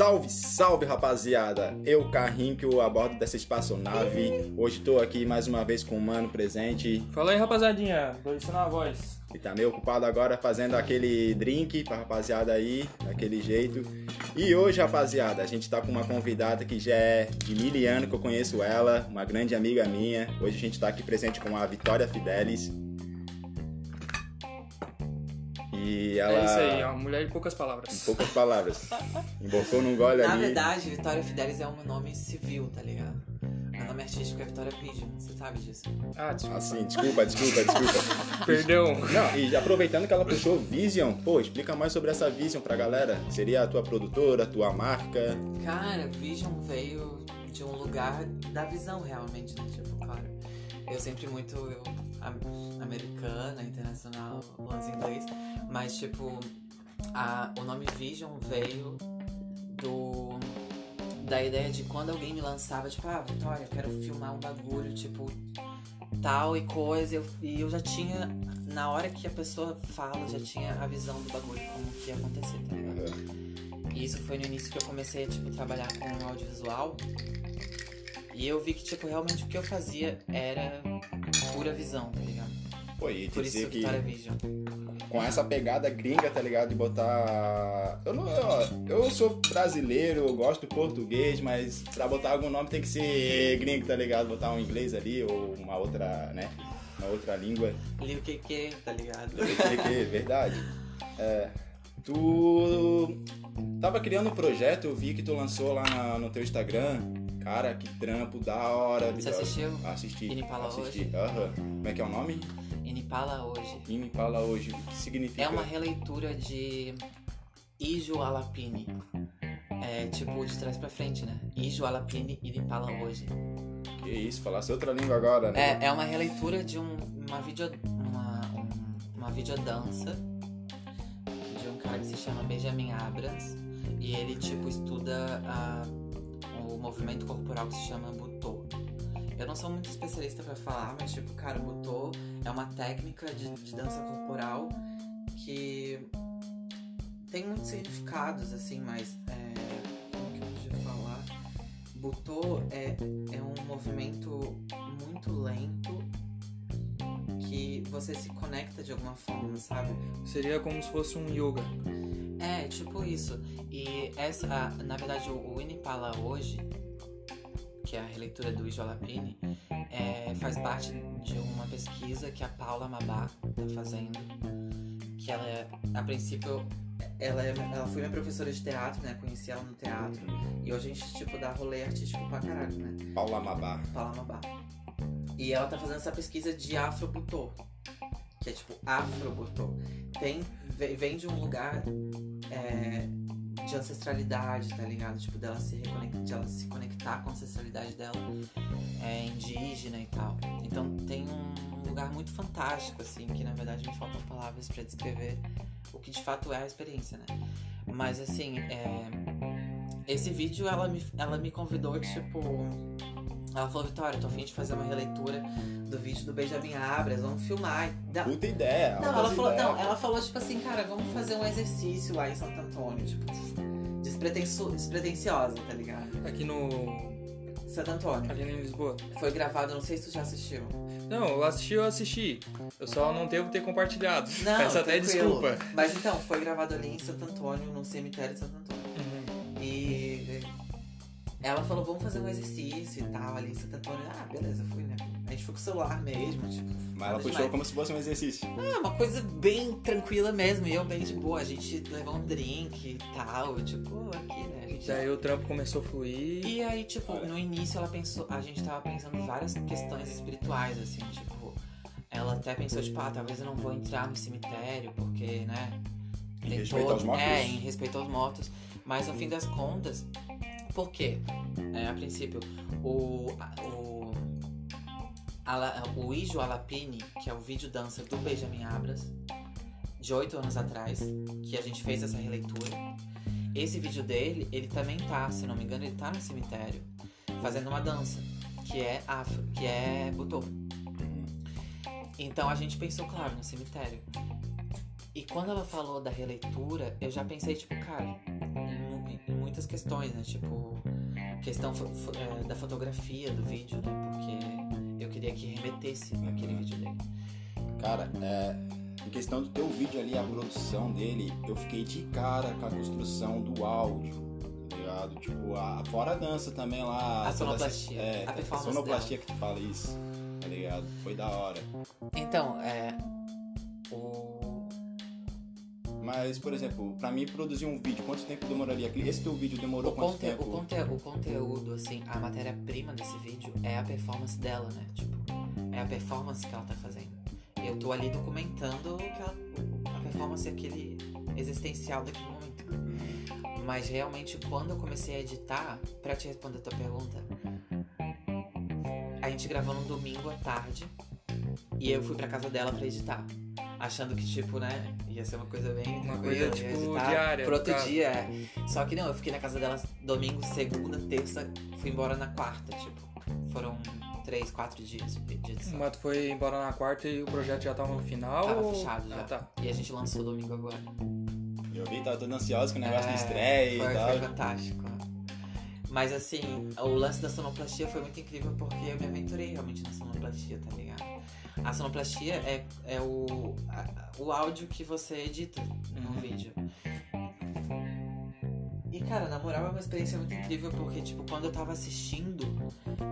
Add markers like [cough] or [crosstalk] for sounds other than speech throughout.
Salve, salve rapaziada! Eu, Carrinho, a bordo dessa espaçonave. Hoje tô aqui mais uma vez com o mano presente. Fala aí, rapazadinha. Tô ensinando a voz. E tá meio ocupado agora fazendo aquele drink pra rapaziada aí, daquele jeito. E hoje, rapaziada, a gente tá com uma convidada que já é de mil anos que eu conheço ela, uma grande amiga minha. Hoje a gente tá aqui presente com a Vitória Fidelis. E ela. É isso aí, é uma mulher de poucas Em palavras. poucas palavras. Embocou num gole Na ali. verdade, Vitória Fidelis é um nome civil, tá ligado? Meu nome artístico é Vitória Vision, você sabe disso? Ah, desculpa. Assim, desculpa, desculpa, desculpa. [laughs] Perdão. Não, e aproveitando que ela puxou Vision, pô, explica mais sobre essa Vision pra galera. Seria a tua produtora, a tua marca? Cara, Vision veio de um lugar da visão, realmente, né? Tipo, claro. Eu sempre muito eu, americana, internacional, lance inglês, mas, tipo, a, o nome Vision veio do. Da ideia de quando alguém me lançava, tipo, ah, Vitória, eu quero filmar um bagulho, tipo, tal e coisa, eu- e eu já tinha, na hora que a pessoa fala, já tinha a visão do bagulho, como que ia acontecer, tá ligado? E isso foi no início que eu comecei a, tipo, trabalhar com audiovisual. E eu vi que, tipo, realmente o que eu fazia era pura visão, tá ligado? Pô, e Por isso que Vision. com essa pegada gringa, tá ligado? De botar. Eu não. Eu, eu sou brasileiro, eu gosto do português, mas pra botar algum nome tem que ser gringo, tá ligado? Botar um inglês ali ou uma outra, né? Uma outra língua. Liu que tá ligado? Que, que, [laughs] verdade. É, tu tava criando um projeto, eu vi que tu lançou lá na- no teu Instagram. Cara, que trampo da hora. Você assistiu? Assisti. Inipala assisti. hoje? Aham. Como é que é o nome? Inipala hoje. Inipala hoje. O que significa? É uma releitura de Ijo Alapini. É tipo de trás pra frente, né? Ijo Alapini Inipala hoje. Que isso, falasse outra língua agora, né? É, é uma releitura de um, uma vídeo uma, um- uma videodança de um cara que se chama Benjamin Abrams e ele tipo estuda a- o movimento corporal que se chama Butô. Eu não sou muito especialista pra falar, mas tipo, cara, Butô é uma técnica de, de dança corporal que tem muitos significados, assim, mas é, como que eu podia falar? Butô é, é um movimento muito lento que você se conecta de alguma forma, sabe? Seria como se fosse um yoga. É, tipo isso. E essa, na verdade, o, Inipala hoje, que é a releitura do Ijo Lapini, é, faz parte de uma pesquisa que a Paula Mabá tá fazendo. Que ela, é, a princípio, ela, é, ela foi minha professora de teatro, né? Conheci ela no teatro. E hoje a gente, tipo, dá rolê artístico pra caralho, né? Paula Mabá. Paula Mabá. E ela tá fazendo essa pesquisa de afrobutô. Que é tipo afrobutô. Tem, ve- vem de um lugar é, de ancestralidade, tá ligado? Tipo, dela se, reconectar, ela se conectar com a ancestralidade dela é, indígena e tal. Então tem um lugar muito fantástico, assim, que na verdade me faltam palavras pra descrever o que de fato é a experiência, né? Mas assim, é, esse vídeo ela me, ela me convidou, tipo. Ela falou, Vitória, tô afim de fazer uma releitura do vídeo do Benjamin Abras, vamos filmar. Não, Puta ideia. não, ela falou, não, ela falou, tipo assim, cara, vamos fazer um exercício lá em Santo Antônio, tipo, despretenso, despretensiosa, tá ligado? Aqui no. Santo Antônio. Ali em Lisboa. Foi gravado, não sei se tu já assistiu. Não, eu assisti, eu assisti. Eu só não devo ter compartilhado. Não, [laughs] Peço até tranquilo. desculpa. Mas então, foi gravado ali em Santo Antônio, no cemitério de Santo Antônio. Uhum. E ela falou, vamos fazer um exercício e tal, ali em Santo Antônio. Ah, beleza, fui, né? A gente foi com o celular mesmo, tipo. Mas ela puxou demais. como se fosse um exercício. Ah, uma coisa bem tranquila mesmo. E eu bem de boa. A gente levou um drink e tal. Tipo, aqui, né? A gente... Daí o trampo começou a fluir. E aí, tipo, no início ela pensou. A gente tava pensando em várias questões espirituais, assim, tipo. Ela até pensou, tipo, ah, talvez eu não vou entrar no cemitério, porque, né? Em respeito aos mortos? É, em respeito aos mortos. Mas no fim das contas, por quê? É, a princípio, o. o o Ijo Alapini, que é o vídeo dança do Benjamin Abras, de oito anos atrás, que a gente fez essa releitura. Esse vídeo dele, ele também tá, se não me engano, ele tá no cemitério, fazendo uma dança, que é afro, que é butô. Então a gente pensou, claro, no cemitério. E quando ela falou da releitura, eu já pensei, tipo, cara, em, em muitas questões, né? Tipo, questão é, da fotografia do vídeo, né? Porque eu queria que remetesse aquele vídeo dele. Cara, é, em questão do teu vídeo ali, a produção dele, eu fiquei de cara com a construção do áudio, tá ligado? Tipo, a, fora a dança também lá. A sonoplastia, essa- É, a performance sonoplastia que tu fala isso, tá ligado? Foi da hora. Então, é. Mas, por exemplo, pra mim produzir um vídeo, quanto tempo demoraria? Esse teu vídeo demorou O, quanto conte- tempo? o, conte- o conteúdo, assim, a matéria-prima desse vídeo é a performance dela, né? Tipo, é a performance que ela tá fazendo. Eu tô ali documentando ela- a performance aquele existencial daquele momento. Mas realmente, quando eu comecei a editar, pra te responder a tua pergunta, a gente gravou num domingo à tarde e eu fui pra casa dela pra editar. Achando que, tipo, né, ia ser uma coisa bem Uma tranquila, coisa, tipo, diária, Pro outro caso. dia, é. Só que não, eu fiquei na casa dela domingo, segunda, terça, fui embora na quarta, tipo. Foram três, quatro dias de edição. Mas tu foi embora na quarta e o projeto já tava no final? Tava ou- fechado já. Ah, tá. E a gente lançou domingo agora. Eu vi, tava todo ansioso com o negócio É, de estreia foi, e tal. Foi fantástico. Mas assim, o lance da sonoplastia foi muito incrível porque eu me aventurei realmente na sonoplastia, tá ligado? A sonoplastia é, é o, a- o áudio que você edita no Uhum. vídeo. E cara, na moral é uma experiência muito incrível porque, tipo, quando eu tava assistindo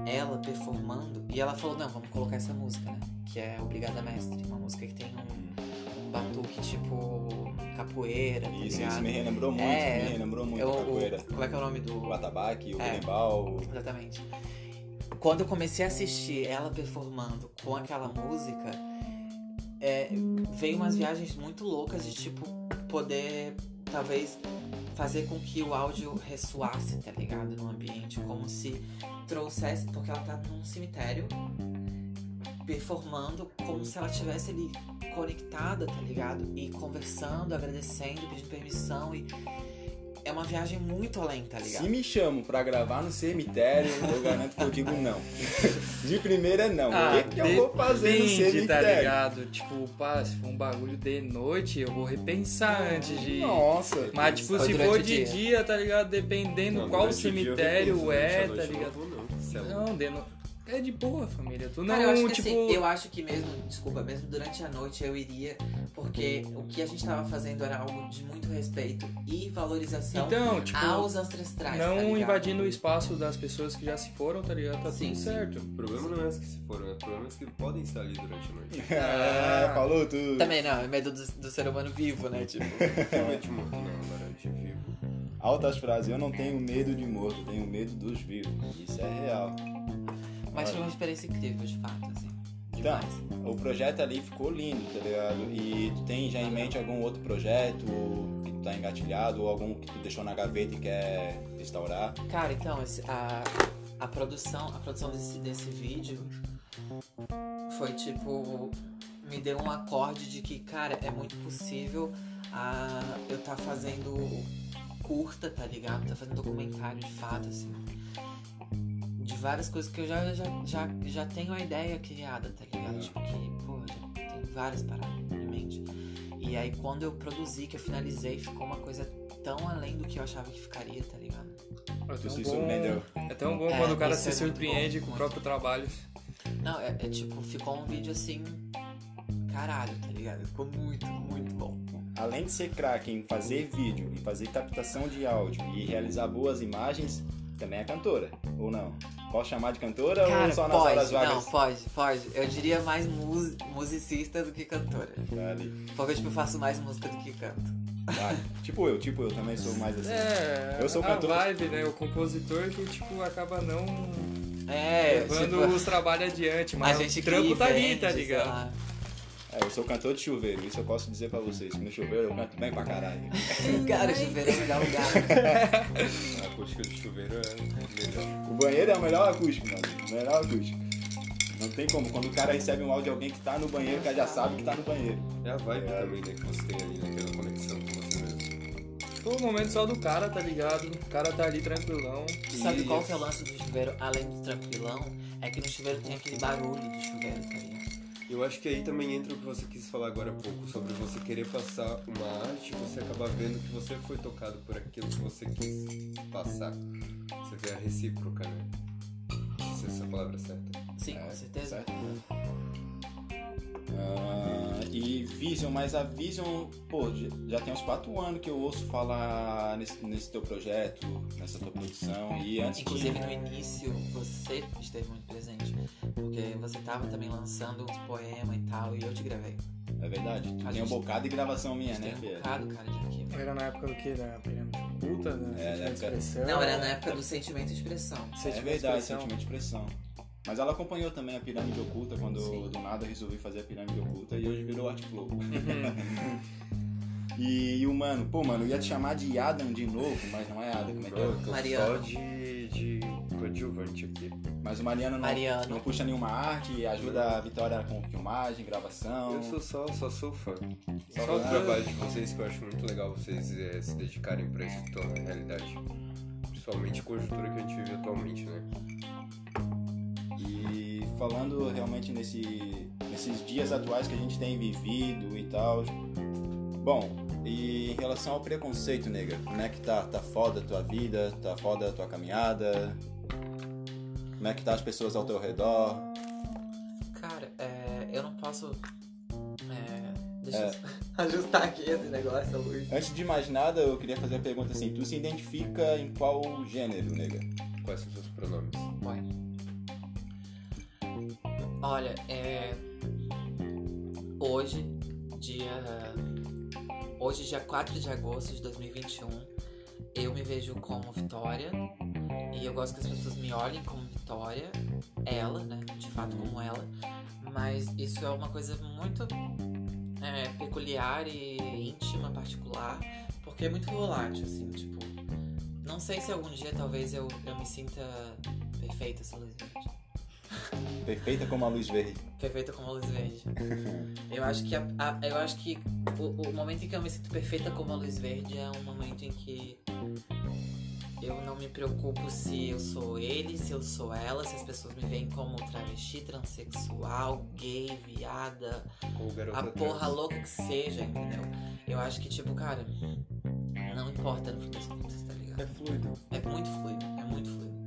ela performando, e ela falou, não, vamos colocar essa música, né? Que é Obrigada Mestre, uma música que tem um, um batuque tipo capoeira, tá Isso, isso me relembrou muito, É, me relembrou muito Eu- a o- capoeira. como é que é o nome do. O atabaque, o É. berimbau. Exatamente. Quando eu comecei a assistir ela performando com aquela música, é, veio umas viagens muito loucas de tipo poder talvez fazer com que o áudio ressoasse, tá ligado? No ambiente, como se trouxesse, porque ela tá num cemitério performando como se ela estivesse ali conectada, tá ligado? E conversando, agradecendo, pedindo permissão e é uma viagem muito além, tá ligado? Se me chamam pra gravar no cemitério, eu garanto que eu digo não. De primeira, não. Ah, o que, que eu vou fazer no tá cemitério? ligado? Tipo, pá, se for um bagulho de noite, eu vou repensar antes de. Nossa. Mas, tipo, se for de dia. dia, tá ligado? Dependendo Não, qual dia cemitério repenso, é, tá noite ligado? não não. De no... é de boa, família. Tu não, Cara, eu acho que tipo. assim, eu acho que mesmo, desculpa, mesmo durante a noite eu iria, porque o que a gente tava fazendo era algo de muito respeito e valorização Então, tipo. aos ancestrais. tá Não ligado? invadindo o espaço das pessoas que já se foram, tá ligado? Tá Sim, tudo sim. certo. O problema não é as que se foram, é problemas que podem estar ali durante a noite. É, [laughs] falou tudo. Também não, é medo do, do ser humano vivo, né? Tipo. [laughs] Realmente morto, não, agora de vivo. Altas frases, eu não tenho medo de morto, eu tenho medo dos vivos. Isso é real. Mas foi uma experiência incrível, de fato, assim. Então, Demais. o projeto ali ficou lindo, tá ligado? E tu tem já em mente algum outro projeto que tu tá engatilhado ou algum que tu deixou na gaveta e quer restaurar? Cara, então, esse- a, a produção, a produção desse, desse vídeo foi tipo. Me deu um acorde de que, cara, é muito possível a, eu tá fazendo curta, tá ligado? Tá fazendo documentário de fato, assim. Várias coisas que eu já, já, já, já tenho a ideia criada, tá ligado? Tipo que, pô, já tenho várias paradas em mente. E aí quando eu produzi, que eu finalizei, ficou uma coisa tão além do que eu achava que ficaria, tá ligado? É Tu tão se bom, surpreendeu. é tão bom É, quando o cara se é surpreende bom, com o próprio trabalho. Não, é, é tipo, ficou um vídeo assim. Caralho, tá ligado? Ficou muito, muito bom. Além de ser craque em fazer vídeo, em fazer captação de áudio e realizar boas imagens, também é cantora, ou não? Posso chamar de cantora Cara, ou só nas horas pode, vagas? não, pode, pode. Eu diria mais mus- musicista do que cantora. Vale. Porque tipo, eu faço mais música do que canto. Vale. [laughs] Tipo eu, tipo eu também sou mais assim. É, Eu sou a cantor. vibe, né? O compositor que, tipo, acaba não É, levando tipo, os trabalhos adiante, a mas gente o trampo tá ali, tá ligado? É, eu sou cantor de chuveiro, isso eu posso dizer pra vocês. que No chuveiro eu canto bem pra caralho. [laughs] Cara, chuveiro é o melhor lugar. [laughs] A acústica do chuveiro é melhor. O banheiro é o melhor acústico, mano. O melhor acústico. Não tem como. Quando o cara recebe um áudio de alguém que tá no banheiro, o cara já sabe que tá no banheiro. É a vibe É. também, né, que você tem ali naquela conexão com você mesmo. O momento só do cara, tá ligado? O cara tá ali tranquilão. Sabe E- qual que é o lance do chuveiro, além do tranquilão? É que no chuveiro tem aquele barulho do chuveiro, tá ligado? Eu acho que aí também entra o que você quis falar agora há pouco, sobre você querer passar uma arte e você acabar vendo que você foi tocado por aquilo que você quis passar. Você vê a recíproca, né? Não sei se essa palavra é certa. Sim, É, com certeza. certo? Ah, e Vision, mas a Vision, pô, já, tem uns 4 anos que eu ouço falar nesse, nesse teu projeto, nessa tua produção. E antes Inclusive de... no início você esteve muito presente. Porque você tava também lançando uns poemas e tal, e eu te gravei. É verdade, tu A tem um gente- bocado de gravação minha, Tem né, um Fê? bocado, cara, de arquivo. Era na época do que? Da pirâmide oculta? Da É, sentimento na de época- expressão? Não, era na época do sentimento e expressão. É Sentimento de verdade, expressão. sentimento de expressão. Mas ela acompanhou também a Pirâmide Oculta quando Sim. do nada eu resolvi fazer a Pirâmide Oculta e hoje virou Art Flow. Uhum. [laughs] e, e o mano, pô, mano, eu ia te chamar de Adam de novo, mas não é Adam, como é que Eu é? tô só Mariano. de, de coadjuvante aqui. Mas o Mariano não, Mariano. não puxa nenhuma arte, ajuda a Vitória com filmagem, gravação. Eu sou só, só sou fã. Só Só o trabalho de vocês que eu acho muito legal vocês eh, se dedicarem pra isso tornar realidade. Principalmente a conjuntura que a gente vive atualmente, né? Falando realmente nesse, nesses dias atuais que a gente tem vivido e tal. Bom, e em relação ao preconceito, nega, como é que tá? Tá foda a tua vida? Tá foda a tua caminhada? Como é que tá as pessoas ao teu redor? Cara, é, eu não posso. É, deixa eu [laughs] ajustar aqui esse negócio, a luz. Antes de mais nada, eu queria fazer a pergunta assim: tu se identifica em qual gênero, nega? Quais são os seus pronomes? Vai. Olha, é. Hoje, dia. Hoje, dia 4 de agosto de 2021, eu me vejo como Vitória. E eu gosto que as pessoas me olhem como Vitória, ela, né? De fato, como ela. Mas isso é uma coisa muito é, peculiar e íntima, particular, porque é muito volátil, assim, tipo. Não sei se algum dia talvez eu, eu me sinta perfeita verde. Perfeita como a luz verde. Perfeita como a luz verde. Eu acho que, a- a- eu acho que o, o momento em que eu me sinto perfeita como a luz verde é um momento em que eu não me preocupo se eu sou ele, se eu sou ela, se as pessoas me veem como travesti, transexual, gay, viada, a porra trans? louca que seja, entendeu? Eu acho que, tipo, cara, não importa no fim das contas, tá ligado? É fluido. É muito fluido, é muito fluido.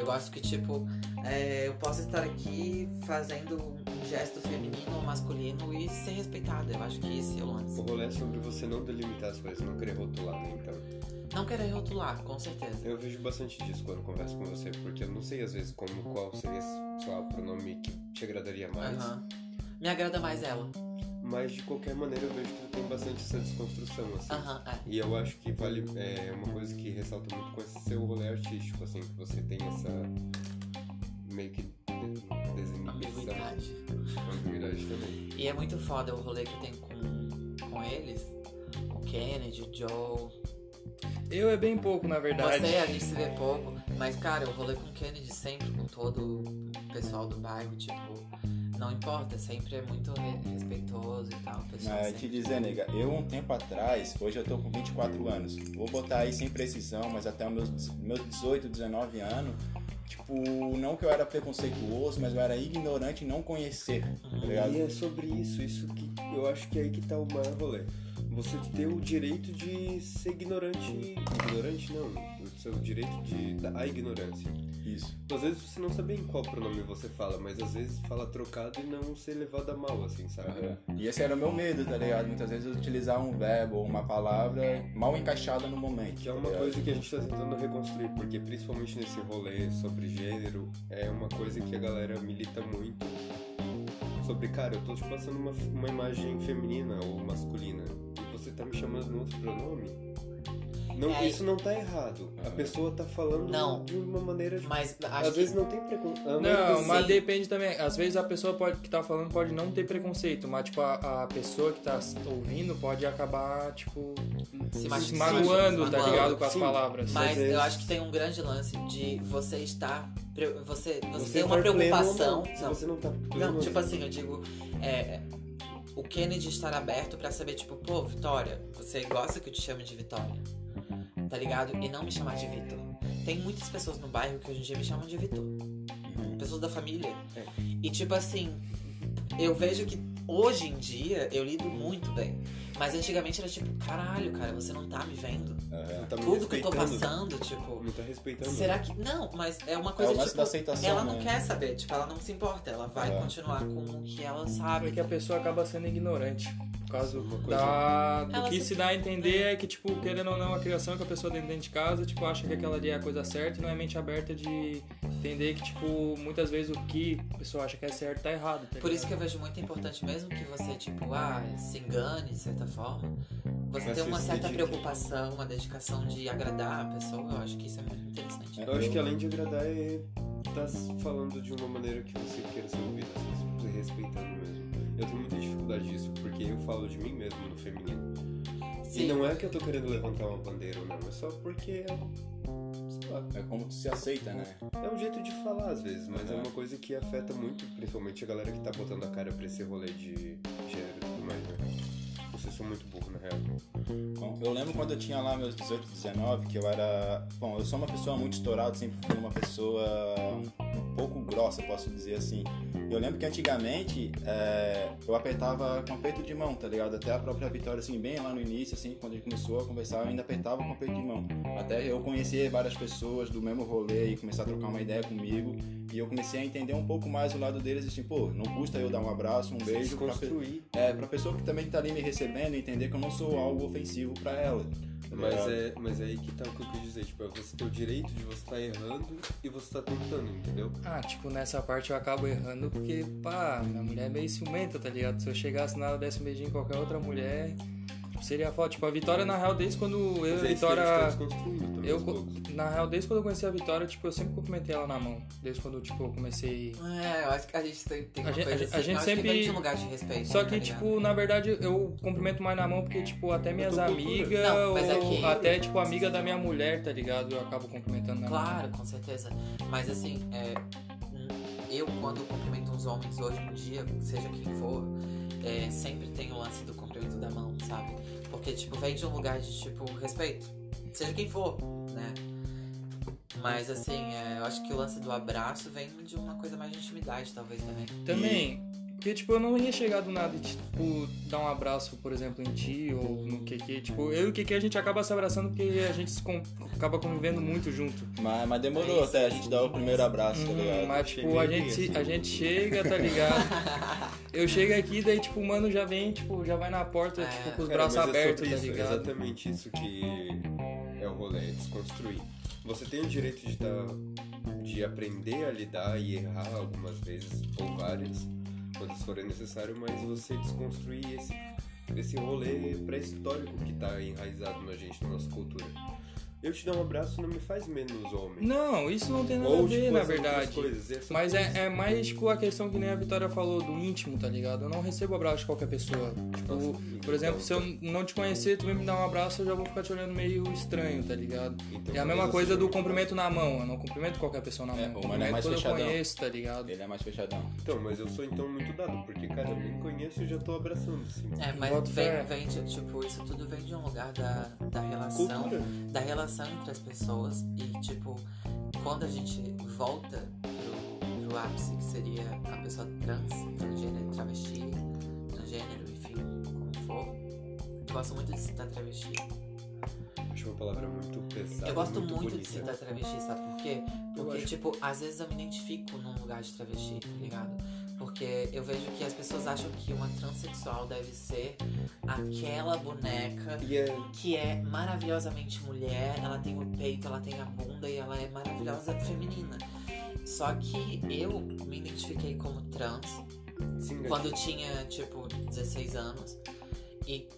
Eu gosto que, tipo, é, eu posso estar aqui fazendo um gesto feminino ou masculino e ser respeitada. Eu acho que esse é o lance. O rolê é sobre você não delimitar as coisas, não querer rotular, né? Então, Não querer rotular, com certeza. eu vejo bastante disso quando converso com você, porque eu não sei às vezes como qual seria, sei lá, o pronome que te agradaria mais. Aham. Me agrada mais ela. Mas de qualquer maneira eu vejo que tem bastante essa desconstrução, assim. É. E eu acho que vale é uma coisa que ressalta muito com esse seu rolê artístico, assim, que você tem essa meio que de- desinibição, Ambiguidade. ambiguidade também. E é muito foda o rolê que eu tenho com, com eles. O Kennedy, o Joe. Eu é bem pouco, na verdade. Você, a gente se vê pouco. Mas, cara, eu rolê com o Kennedy sempre, com todo o pessoal do bairro, tipo. Não importa, sempre é muito re- respeitoso e tal. Mas te sempre- dizer, nega, eu um tempo atrás, hoje eu tô com 24 anos, vou botar aí sem precisão, mas até os meus, meus 18, 19 anos, tipo, não que eu era preconceituoso, mas eu era ignorante e não conhecer, tá ligado? E é sobre isso, isso que eu acho que é aí que tá o maior rolê. Você ter o direito de ser ignorante. Ignorante não, o seu direito de. a ignorância. Isso. Às vezes você não sabe em qual pronome você fala, mas às vezes fala trocado e não ser levado a mal, assim, sabe? E esse era o meu medo, tá ligado? Muitas vezes utilizar um verbo ou uma palavra mal encaixada no momento. Que é tá uma ligado? coisa que a gente tá tentando reconstruir, porque principalmente nesse rolê sobre gênero, é uma coisa que a galera milita muito. Sobre, cara, eu tô te passando uma, uma imagem feminina ou masculina, você tá me chamando no outro pronome. Não, É, isso não tá errado. A pessoa tá falando Não. de uma maneira. de- Mas acho Às que. vezes não tem preconceito. Não, mas sim. depende também. Às vezes a pessoa pode, que tá falando pode não ter preconceito, mas tipo, a, a pessoa que tá ouvindo pode acabar, tipo, se se machucando, magoando, se tá ligado? Com as Sim. palavras. Mas vezes- eu acho que tem um grande lance de você estar. Você, você, Você tem uma pleno ou preocupação. não. Se Não, você não tá pleno, não, tipo assim, eu digo. é, o Kennedy estar aberto pra saber, tipo, pô, Vitória, você gosta que eu te chame de Vitória? Tá ligado? E não me chamar de Vitor. Tem muitas pessoas no bairro que hoje em dia me chamam de Vitor. Pessoas da família. É. E tipo assim, eu vejo que hoje em dia eu lido muito bem. Mas antigamente era tipo, caralho, cara, você não tá me vendo. Não tá me Tudo que eu tô passando, tipo. Não tá respeitando. Será que. Não, mas é uma É coisa o lance tipo. da aceitação, ela não né? quer saber, tipo, ela não se importa. Ela vai É. continuar com o que ela É sabe. que a pessoa acaba sendo ignorante. Por causa Uma coisa- da, do Ela que se- dá a entender é que, tipo, querendo ou não, a criação que a pessoa tem dentro de casa, tipo, acha que aquela ali é a coisa certa e não é mente aberta de entender que, tipo, muitas vezes o que a pessoa acha que é certo tá errado. Tá Por isso que eu vejo muito importante, mesmo que você, tipo, ah, se engane de certa forma, você Mas ter você uma certa dedica. preocupação, uma dedicação de agradar a pessoa, eu acho que isso é muito interessante. Eu acho que além de agradar é tá falando de uma maneira que você queira ser ouvido, assim, se respeitando mesmo. Eu tenho muita dificuldade disso, porque eu falo de mim mesmo no feminino. Sim. E não é que eu tô querendo levantar uma bandeira ou não, é só porque é, É como tu se aceita, né? é um jeito de falar às vezes, mas é Uhum. uma coisa que afeta muito, principalmente a galera que tá botando a cara pra esse rolê de São muito burros, na real. Bom, eu lembro quando eu tinha lá meus 18, 19, que eu era. Bom, eu sou uma pessoa muito estourada, sempre fui uma pessoa um pouco grossa, posso dizer assim. Eu lembro que antigamente é, eu apertava com aperto de mão, tá ligado? Até a própria Vitória, assim, bem lá no início, assim, quando a gente começou a conversar, eu ainda apertava com aperto de mão. Até eu conhecer várias pessoas do mesmo rolê e começar a trocar uma ideia comigo. E eu comecei a entender um pouco mais o lado deles, assim, pô, não custa eu dar um abraço, um beijo pra, construir. é, pra pessoa que também tá ali me recebendo entender que eu não sou algo ofensivo pra ela. Tá Mas é, mas é aí que tá o que eu quis dizer, tipo, é você ter o direito de você estar errando e você tá tentando, entendeu? Ah, tipo, nessa parte eu acabo errando porque, pá, minha mulher é meio ciumenta, tá ligado? Se eu chegasse nela, desse um beijinho em qualquer outra mulher, seria foda. Tipo, a Vitória, na real, desde quando eu e a é que tá Vitória... também Eu, na real, desde quando eu conheci a Vitória, tipo, eu sempre cumprimentei ela na mão. Desde quando, tipo, eu comecei... É, eu acho que a gente tem, tem uma A gente- coisa a gente- assim. a gente eu acho que sempre- um lugar de respeito. Só tá que, ligado? tipo, na verdade, eu cumprimento mais na mão porque, tipo, até minhas amigas Não, é ou que- até, tipo, amiga da minha mulher, tá ligado? Eu acabo cumprimentando na mão. Claro, com certeza. Mas assim, é, eu quando cumprimento os homens hoje em dia, seja quem for, é, sempre tem o lance do cumprimento da mão, sabe? Porque, tipo, vem de um lugar de, tipo, respeito. Seja quem for, né? Mas assim, é, eu acho que o lance do abraço vem de uma coisa mais de intimidade, talvez também. Também, porque, tipo, eu não ia chegar do nada e, tipo, dar um abraço, por exemplo, em ti ou no QQ. Tipo, eu e o QQ a gente acaba se abraçando porque a gente se com- acaba convivendo muito junto. Mas, mas demorou É isso, até a gente dar o primeiro abraço, tá Hum, ligado? mas, tipo, a gente, assim. a gente chega, tá ligado? [laughs] Eu chego aqui, daí, tipo, o mano já vem, tipo, já vai na porta, É. tipo, com os Cara, braços é abertos, tá isso, é ligado? exatamente isso que é o rolê, é desconstruir. Você tem o direito de, dar, de aprender a lidar e errar algumas vezes, ou várias, quando isso for necessário, mas você desconstruir esse, esse rolê pré-histórico que tá enraizado na gente, na nossa cultura. Eu te dar um abraço não me faz menos homem. Não, isso não tem nada Ou, a ver, tipo, na verdade. Coisas, Mas é, é mais, tipo, a questão que nem a Vitória falou do íntimo, tá ligado? Eu não recebo abraço de qualquer pessoa. Tipo, Nossa, por exemplo, então, se eu não te conhecer, tu vem me dar um abraço, eu já vou ficar te olhando meio estranho, tá ligado? então É a mesma coisa seja do cumprimento na mão. Eu não cumprimento qualquer pessoa na É, mão. é cumprimento mais quando eu fechadão. conheço, tá ligado? Ele é mais fechadão. Então, mas eu sou então muito dado, porque, cara, eu nem conheço e já tô abraçando, assim. É, mas vem, vem de, tipo, isso tudo vem de um lugar da, da relação. Cultura. Da relação entre as pessoas e, tipo, quando a gente volta pro, pro ápice, que seria a pessoa trans, transgênero, travesti, transgênero, enfim, como for. Eu gosto muito de citar travesti. Acho uma palavra muito pesada. Eu gosto muito, bonita. de citar travesti, sabe por quê? Porque, acho- tipo, às vezes eu me identifico num lugar de travesti, tá ligado? Porque eu vejo que as pessoas acham que uma transexual deve ser aquela boneca E é que é maravilhosamente mulher, ela tem o peito, ela tem a bunda e ela é maravilhosa feminina. Só que eu me identifiquei como trans sim, quando eu tinha, tipo, 16 anos. E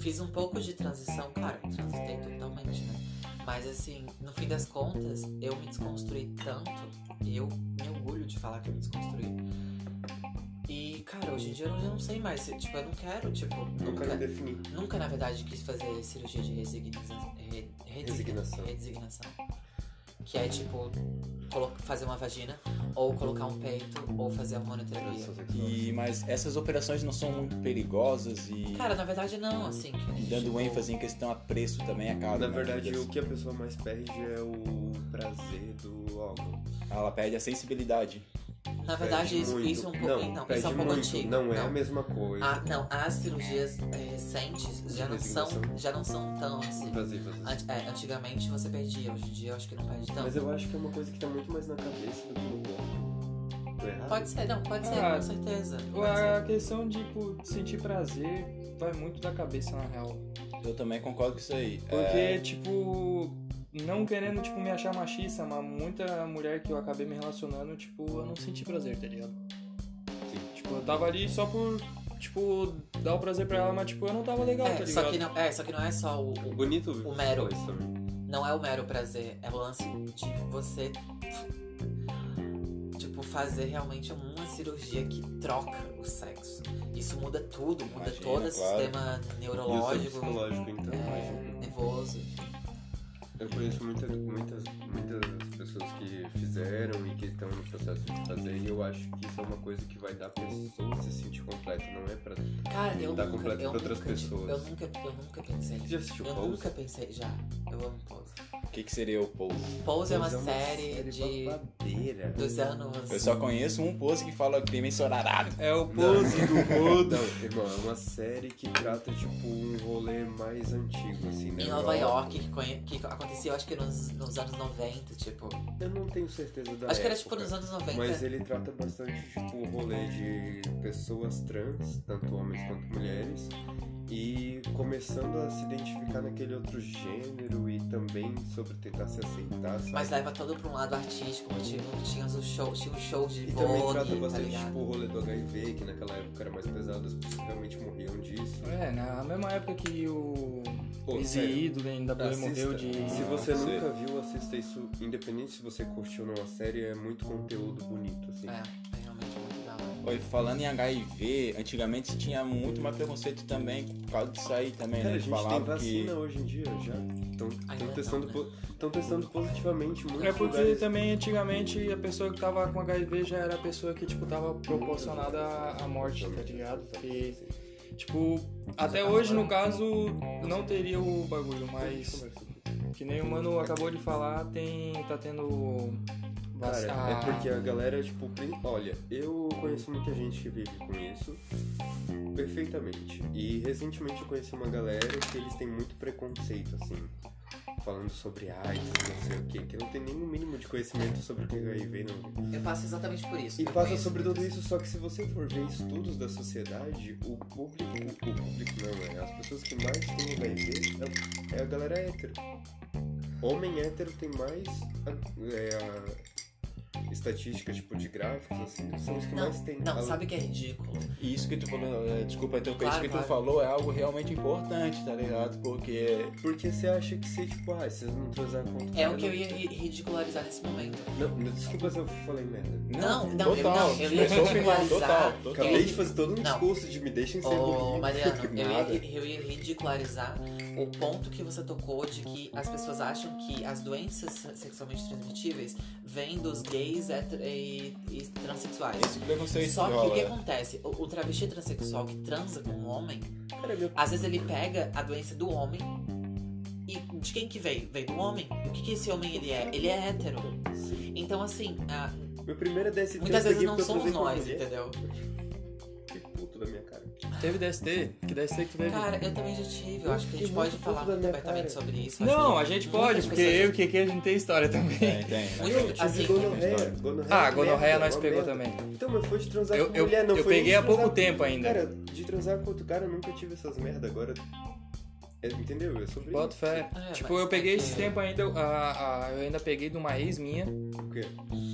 fiz um pouco de transição, claro, transitei totalmente, né? Mas assim, no fim das contas, eu me desconstruí tanto, eu me orgulho de falar que eu me desconstruí. Cara, hoje em dia eu não, eu não sei mais, tipo, eu não quero, tipo, Não nunca, quero definir. nunca na verdade quis fazer cirurgia de re, resigna- Resignação. resignação. Que é, tipo, fazer uma vagina, ou colocar um peito, ou fazer hormonioterapia. E, mas essas operações não são muito perigosas e, Cara, na verdade não, assim. que, dando tipo, ênfase em questão a preço também é caro. Na né? verdade, o que a pessoa mais perde é o prazer do órgão. Ela perde a sensibilidade. Na verdade, isso, isso é um pouco. Não, Não, pede isso é um pouco muito. antigo. Não, é a mesma coisa. Ah, não, as cirurgias é, recentes já não, são, já não são tão assim. Invasivas. assim. Ant- é, antigamente você perdia, hoje em dia eu acho que não perde tanto. Mas eu acho que é uma coisa que tá muito mais na cabeça do que no corpo. Pode ser, não, pode ser, Ah, com certeza. Pode A ser. questão de tipo, sentir prazer vai muito da cabeça, na real. Eu também concordo com isso aí. Porque, É, tipo, não querendo, tipo, me achar machista, mas muita mulher que eu acabei me relacionando, tipo, eu não senti prazer, tá ligado? Tipo, eu tava ali só por, tipo, dar o prazer pra ela, mas, tipo, eu não tava legal, tá É, ligado? só que não, é, só que não é só o, o- Bonito O mero. isso. Não é o mero prazer, é o lance de você. Tipo, fazer realmente uma cirurgia que troca o sexo. Isso muda tudo, muda Imagina, todo o claro. sistema E o neurológico, então, é, nervoso. Eu conheço muita, muitas, muitas pessoas que fizeram e que estão no processo de fazer, e eu acho que isso é uma coisa que vai dar a pessoa se sentir completa, não é pra. Cara, eu nunca, completo eu pra outras nunca, pessoas. eu nunca, eu nunca pensei. Você já assistiu Eu Pose? nunca pensei, já. Eu amo Pose. o que, que seria o pose? Pose é uma série de babadeira. dos anos. Eu só conheço um pose que fala crime ensorarado. É o pose do [laughs] mundo. Não, irmão, é uma série que trata, tipo, um rolê mais antigo, assim, né? Em Nova York, que, conhe- que acontecia, eu acho que nos, nos anos 90, tipo. Eu não tenho certeza da acho que era tipo nos anos 90. Mas ele trata bastante, tipo, o rolê de pessoas trans, tanto homens quanto mulheres, e começando a se identificar naquele outro gênero e também sobre tentar se aceitar, sabe? Mas leva todo pra um lado artístico, tinha, tinha os shows, tinha os shows de E também trata tá bastante, ligado? tipo, o rolê do HIV, que naquela época era mais pesado, as pessoas realmente morriam disso. É, na mesma época que o Easy sério. Ido da Assista. morreu de... Se você Ah, nunca viu, assista isso, independente se você curtiu ou não a série, é muito conteúdo bonito, assim. É, é realmente. Oi, falando em HIV, antigamente tinha muito mais preconceito também por causa disso aí também, Cara, né? a gente tem falavam vacina que. hoje em dia já. Estão não, testando, né? po- testando positivamente muito. É porque também antigamente a pessoa que tava com HIV já era a pessoa que, tipo, tava proporcionada à- à morte, tá ligado? Porque, tipo, até hoje no caso não teria o bagulho, mas que nem o mano acabou de falar, tem. tá tendo. Cara, ah, é porque a galera, tipo, olha, eu conheço muita gente que vive com isso perfeitamente. E recentemente eu conheci uma galera que eles têm muito preconceito, assim, falando sobre AIDS, não sei o que, que não tem nenhum mínimo de conhecimento sobre o que é HIV, não. Eu passo exatamente por isso. E passa sobre tudo isso, só que se você for ver estudos da sociedade, o público, o público não, é as pessoas que mais têm HIV é, é a galera hétero. Homem hétero tem mais é, a estatística tipo de gráficos, assim, são os que Não, mais tem. não, A- sabe o que é ridículo? E isso que tu falou, é, desculpa interromper, Claro, isso que claro. tu falou é algo realmente importante, tá ligado? Porque. Porque você acha que você, tipo, ah, se não transar com outro É o que eu não- ia ri- ridicularizar nesse momento. Não, não, desculpa se eu falei merda. Não, não, eu- total, não, eu ia opinião, ridicularizar total, total. Acabei de fazer todo um Não. discurso de me deixem ser Ô, burrinho. Mariano, [laughs] eu ia, eu ia ridicularizar o ponto que você tocou de que as pessoas acham que as doenças sexualmente transmitíveis vêm dos gays hétero- e, e transexuais. Esse preconceito Só que o que acontece? O, o travesti transexual que transa com um homem, às vezes ele pega a doença do homem e de quem que veio? Veio do homem. O que que esse homem ele é? Ele é hétero. Então assim, a- Meu primeiro DST muitas vezes não somos nós, entendeu? Que puto da minha cara. Teve DST? Que DST que tu teve? Cara, eu também já tive. Eu Eu acho que a gente pode falar muito abertamente cara. sobre isso. Eu Não, a que gente pode, porque eu e o Kiki a gente tem história também. Tem, tem. Muito- Eu tive assim, gonorreia. Ah, gonorreia nós pegou também. Então, mas foi de transar Eu- com eu- mulher, não eu foi peguei de há pouco tempo ainda. Cara, de transar com outro cara, eu nunca tive essas merda, agora... É, entendeu? É sobre Bota fé. É, tipo, eu peguei é esse que- tempo ainda, a, a- eu ainda peguei de uma ex minha, o quê?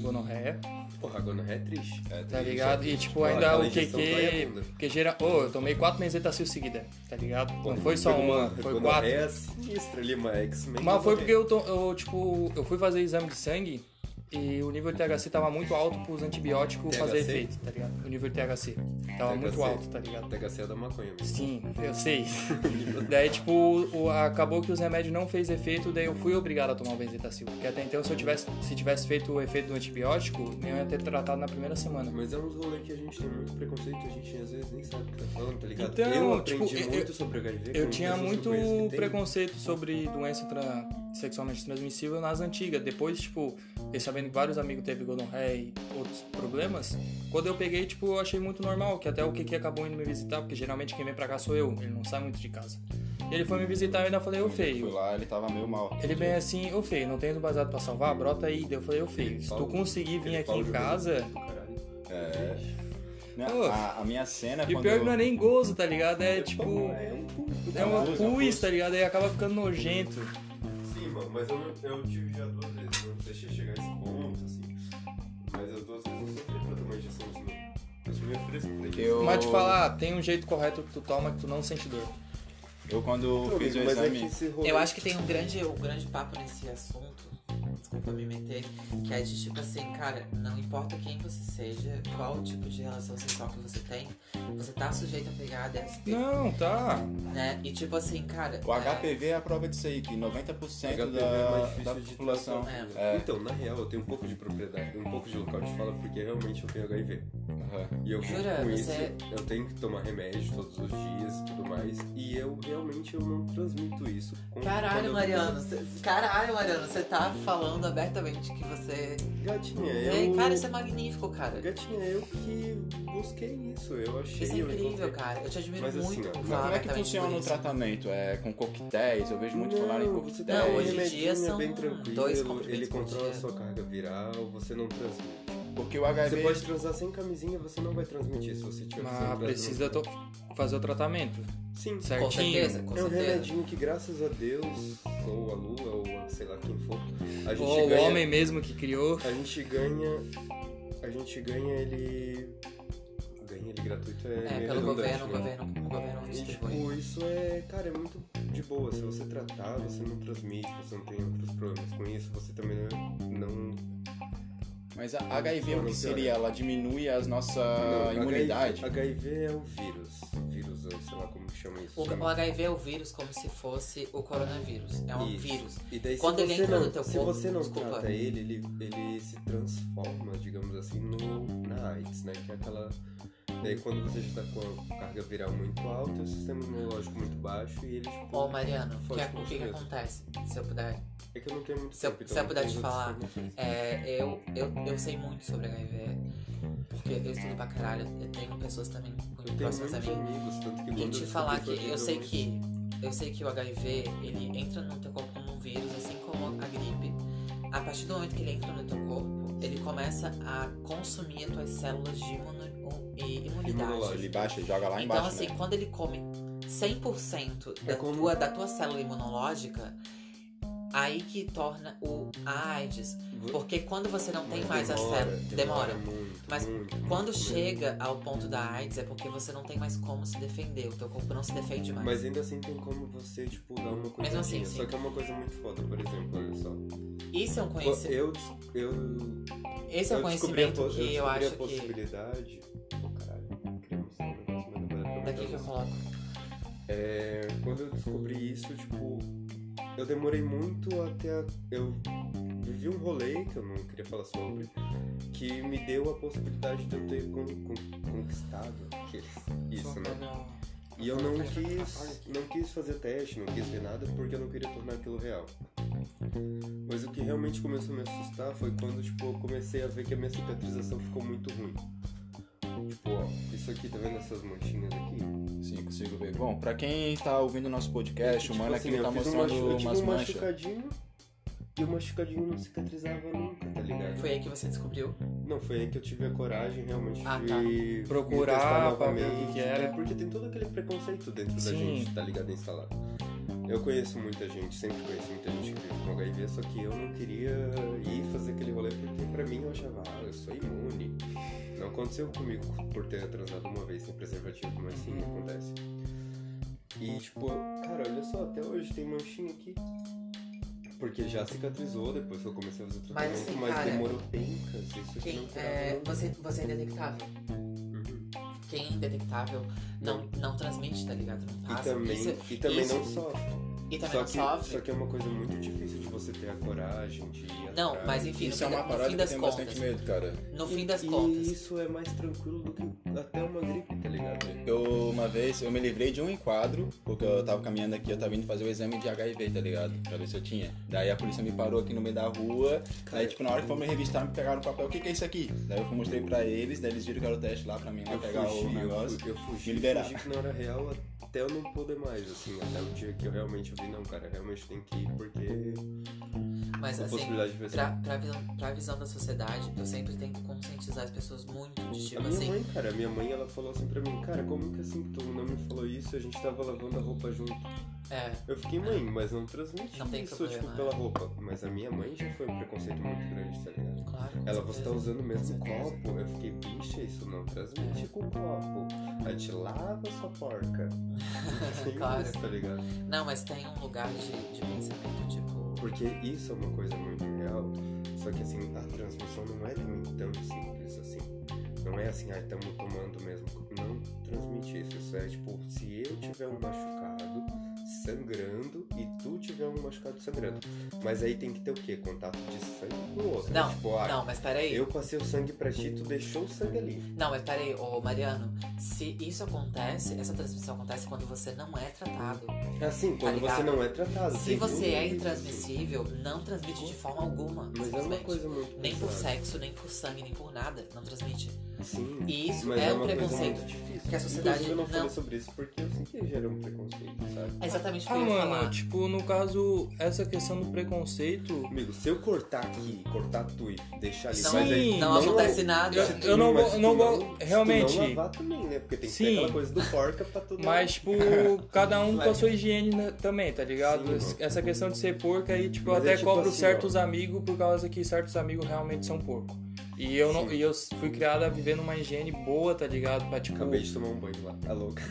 gonorreia, Porra, gonorreia é triste. É, tá tem ligado? isso E aqui. tipo, Ah, ainda o QQ, que gera... Ô, eu tomei quatro mesetacil seguida, tá ligado? Não Porra, foi só uma, foi quatro. gonorreia sinistra ali, uma X-Men. Mas foi porque eu, to- eu, tipo, eu fui fazer exame de sangue e o nível de THC tava muito alto pros antibióticos THC? fazer efeito, tá ligado? O nível de THC tava THC. muito alto, tá ligado? THC é da maconha mesmo. Sim, eu sei. [laughs] [laughs] daí, tipo, o- acabou que os remédios não fez efeito, daí eu fui obrigado a tomar o benzetacil. Porque até então, se eu tivesse, se tivesse feito o efeito do antibiótico, eu ia ter tratado na primeira semana. Mas é uns rolê que a gente tem muito preconceito, a gente às vezes nem sabe o que tá falando, tá ligado? Então, eu aprendi tipo, eu- muito sobre HIV. Eu tinha muito preconceito sobre doença tra- sexualmente transmissível nas antigas. Depois, tipo, esse sabendo que vários amigos teve gonorreia e outros problemas, quando eu peguei, tipo, eu achei muito normal, que até o Kiki acabou indo me visitar, porque geralmente quem vem pra cá sou eu, ele não sai muito de casa. E ele foi me visitar e eu ainda falei, ô Fui feio. lá, ele tava meio mal. Ele bem assim, ô feio, não tem do baseado pra salvar? Brota aí. Daí Eu falei, ô feio, se tu conseguir vir aqui em casa. É. A, a minha cena E o quando pior que não é nem gozo, tá ligado? É tipo. É um. É uma é um pus, pus. tá ligado? Aí acaba ficando nojento. Sim, mano, mas eu, eu tive já Eu Mas te falar, tem um jeito correto que tu toma que tu não sente dor. Eu quando Não, fiz o amigo, é exame. rolê- Eu acho que tem um grande, um grande papo nesse assunto, desculpa me meter, que é de tipo assim, cara, não importa quem você seja, qual tipo de relação sexual que você tem, você tá sujeito a pegar DST, Não, tá. né? E tipo assim, cara. O é, HPV é a prova disso aí, que 90% HPV da, é mais difícil da de população. É. Então, na real, eu tenho um pouco de propriedade, um pouco de local de fala, porque realmente eu tenho HIV. Aham. E eu Jura? com isso, Você- eu tenho que tomar remédio todos os dias e tudo mais. E eu realmente eu não transmito isso. com- Caralho, eu- Mariano, cê, caralho, Mariano, você tá falando abertamente que você. Gatinha, É, eu. cara, isso é magnífico, cara. Gatinha, eu que busquei isso. Eu achei. Isso é eu incrível, encontrei. cara. Eu te admiro Mas assim, muito falar como é que funciona o tratamento? É com coquetéis? Eu vejo muito falar em coquetéis. você Não, hoje em dia é são bem tranquilo, dois ele controla a sua carga viral, você não transmite. Porque o Você HIV. pode transar sem camisinha, você não vai transmitir se você tiver Mas precisa to- fazer o tratamento Sim, Com certinho. certeza, com é um certeza. remedinho que graças a Deus, ou a lua, ou a sei lá quem for, a gente Ou o ganha, homem mesmo que criou. a gente ganha, a gente ganha ele, ganha ele gratuito é, É, pelo redundante, governo, o né? governo, o governo E, tipo, isso é, cara, é muito de boa. Se você tratar, você não transmite, você não tem outros problemas com isso, você também não. Mas a HIV o Não, que seria? Ela diminui a nossa não, imunidade? HIV, HIV é o vírus. Vírus, eu sei lá como que chama isso. O, Chama- o HIV é o vírus como se fosse o coronavírus. É um Isso. vírus. E daí, Quando se ele você entra não, no teu se corpo, você não desculpa. trata ele, ele, ele se transforma, digamos assim, no, na AIDS, né? Que é aquela. Daí quando você já tá com a carga viral muito alta o sistema imunológico muito baixo e ele, tipo. Ô, Mariano, o que, Pode é- o que, que construir. acontece? Se eu puder. É que eu não tenho muito Se eu- tempo, se eu puder te falar. É, eu, eu, eu sei muito sobre HIV. Porque eu estudo pra caralho. Eu tenho pessoas também Eu muito tenho próximas a mim. amigos, tanto que E te eu falar que eu sei que eu sei que o HIV ele entra no teu corpo como um vírus, assim como a gripe. A partir do momento que ele entra no teu corpo, ele começa a consumir as tuas células de imuno- e imunidade. Ele baixa, joga lá Então, embaixo, assim, né? quando ele come 100% da, É como- tua, da tua célula imunológica, aí que torna o a AIDS. Porque quando você não tem mais demora, célula. Demora. muito, Mas muito, Quando muito chega ao ponto da AIDS é porque você não tem mais como se defender. O teu corpo não se defende mais. Mas ainda assim tem como você, tipo, dar uma coisa. Mesmo assim, Só sim. que é uma coisa muito foda, por exemplo, olha só. Isso é um conhecimento. Eu, eu, Esse é um eu a conhecimento que eu, eu descobri acho a que. possibilidade. Pô, caralho, um negócio, mas não Daqui que eu coloco. É, quando eu descobri isso, tipo, eu demorei muito até. a- eu vivi um rolê que eu não queria falar sobre, que me deu a possibilidade de eu ter con- con- conquistado isso, né? E eu não quis, não quis fazer teste, não quis ver nada porque eu não queria tornar aquilo real. Mas o que realmente começou a me assustar foi quando, tipo, eu comecei a ver que a minha cicatrização ficou muito ruim. Tipo, ó, isso aqui, tá vendo essas manchinhas aqui? Sim, consigo ver. Bom, pra quem tá ouvindo o nosso podcast, o Tipo mano assim, aqui tá mostrando machu- eu tive umas um manchas. machucadinho e o machucadinho não cicatrizava nunca, tá ligado? Foi aí que você descobriu. Não, foi aí que eu tive a coragem realmente Ah, de tá. Procurar pra ver o que era. Porque tem todo aquele preconceito dentro da Sim. gente, tá ligado? Instalado. Eu conheço muita gente, sempre conheci muita gente que vive com HIV, só que eu não queria ir fazer aquele rolê porque pra mim eu achava, ah, eu sou imune. Não aconteceu comigo por ter transado uma vez sem preservativo, mas sim acontece. E tipo, cara, olha só, até hoje tem manchinha aqui. Porque já cicatrizou depois que eu comecei a fazer o Mas, tratamento, assim, mas cara, demorou pencas. Isso aqui Quem não curava é, você, você é indetectável. Quem é indetectável não, não transmite, tá ligado? Não E passa. também, Isso- e também isso- não sofre. E também Só não que, sofre. só que é uma coisa muito difícil de você ter a coragem de ir Não, atrás. mas enfim, no Isso é uma da- no parada fim que eu das tenho contas. bastante medo, cara. No fim das e contas. isso é mais tranquilo do que até uma gripe, tá ligado? Eu, uma vez, eu me livrei de um enquadro, porque eu tava caminhando aqui, eu tava indo fazer o exame de HIV, tá ligado? Pra ver se eu tinha. Daí a polícia me parou aqui no meio da rua, daí tipo, na hora que foram me revistar, me pegaram o papel, o que que é isso aqui? Daí eu mostrei pra eles, daí eles viram que era o teste lá pra mim, lá Eu pegar fugi, o negócio. eu, eu fugi, me liberar. fugi que não era real até eu não poder mais, assim, até o dia que eu realmente vi, não, cara, realmente tem que ir porque Mas a assim, possibilidade de pra, pra, visão, pra visão da sociedade, eu sempre tento conscientizar as pessoas muito de A tipo minha assim. mãe, cara, a minha mãe, ela falou assim pra mim, cara, como que assim tu não me falou isso? A gente tava lavando a roupa junto. É, Eu fiquei, mãe, mas não transmite Não tem isso, problema, tipo, é. pela roupa. Mas a minha mãe já foi um preconceito muito grande, tá ligado? claro. Ela, você tá usando o mesmo copo? Eu fiquei, bicha, isso não transmite com o copo. A gente lava sua porca. [laughs] Claro. isso, tá ligado? Não, mas tem um lugar de, de pensamento, tipo. Porque isso é uma coisa muito real. Só que assim, a transmissão não é tão simples assim. Não é assim, ah, estamos tomando mesmo. Não transmite isso. Isso é tipo, se eu tiver um machucado sangrando e tu tiver um machucado sangrando. Mas aí tem que ter o quê? Contato de sangue com o outro. Não, tipo, ah, não, mas peraí. eu passei o sangue pra ti, tu deixou o sangue ali. Não, mas peraí, ô Mariano, se isso acontece, essa transmissão acontece quando você não é tratado. Assim, quando ligado? você não é tratado. Se você é isso, intransmissível, não transmite de forma alguma. Mas é uma coisa muito Nem por sexo, nem por sangue, nem por nada. Não transmite. Sim. E isso Mas é um preconceito que a sociedade Inclusive, eu não, não- falei sobre isso porque eu sei que gera um preconceito, sabe? É exatamente o que Ah, eu mano, falar. tipo, no caso, essa questão do preconceito. Amigo, se eu cortar aqui, cortar tu e deixar ali, Não, mas aí não acontece nada. Eu- eu não mas vou- não vou- se tu realmente- não lavar também, né? Porque tem que Sim. ter aquela coisa do porca pra todo Mas, tipo, [laughs] cada um com a sua higiene né, também, tá ligado? Sim. Essa questão de ser porco aí, tipo, eu Mas até é tipo cobro assim, certos amigos por causa que certos amigos realmente são porco. E eu, não, Sim. e eu fui criado a viver numa higiene boa, tá ligado? Pra, tipo, Acabei de tomar um banho lá, tá louca?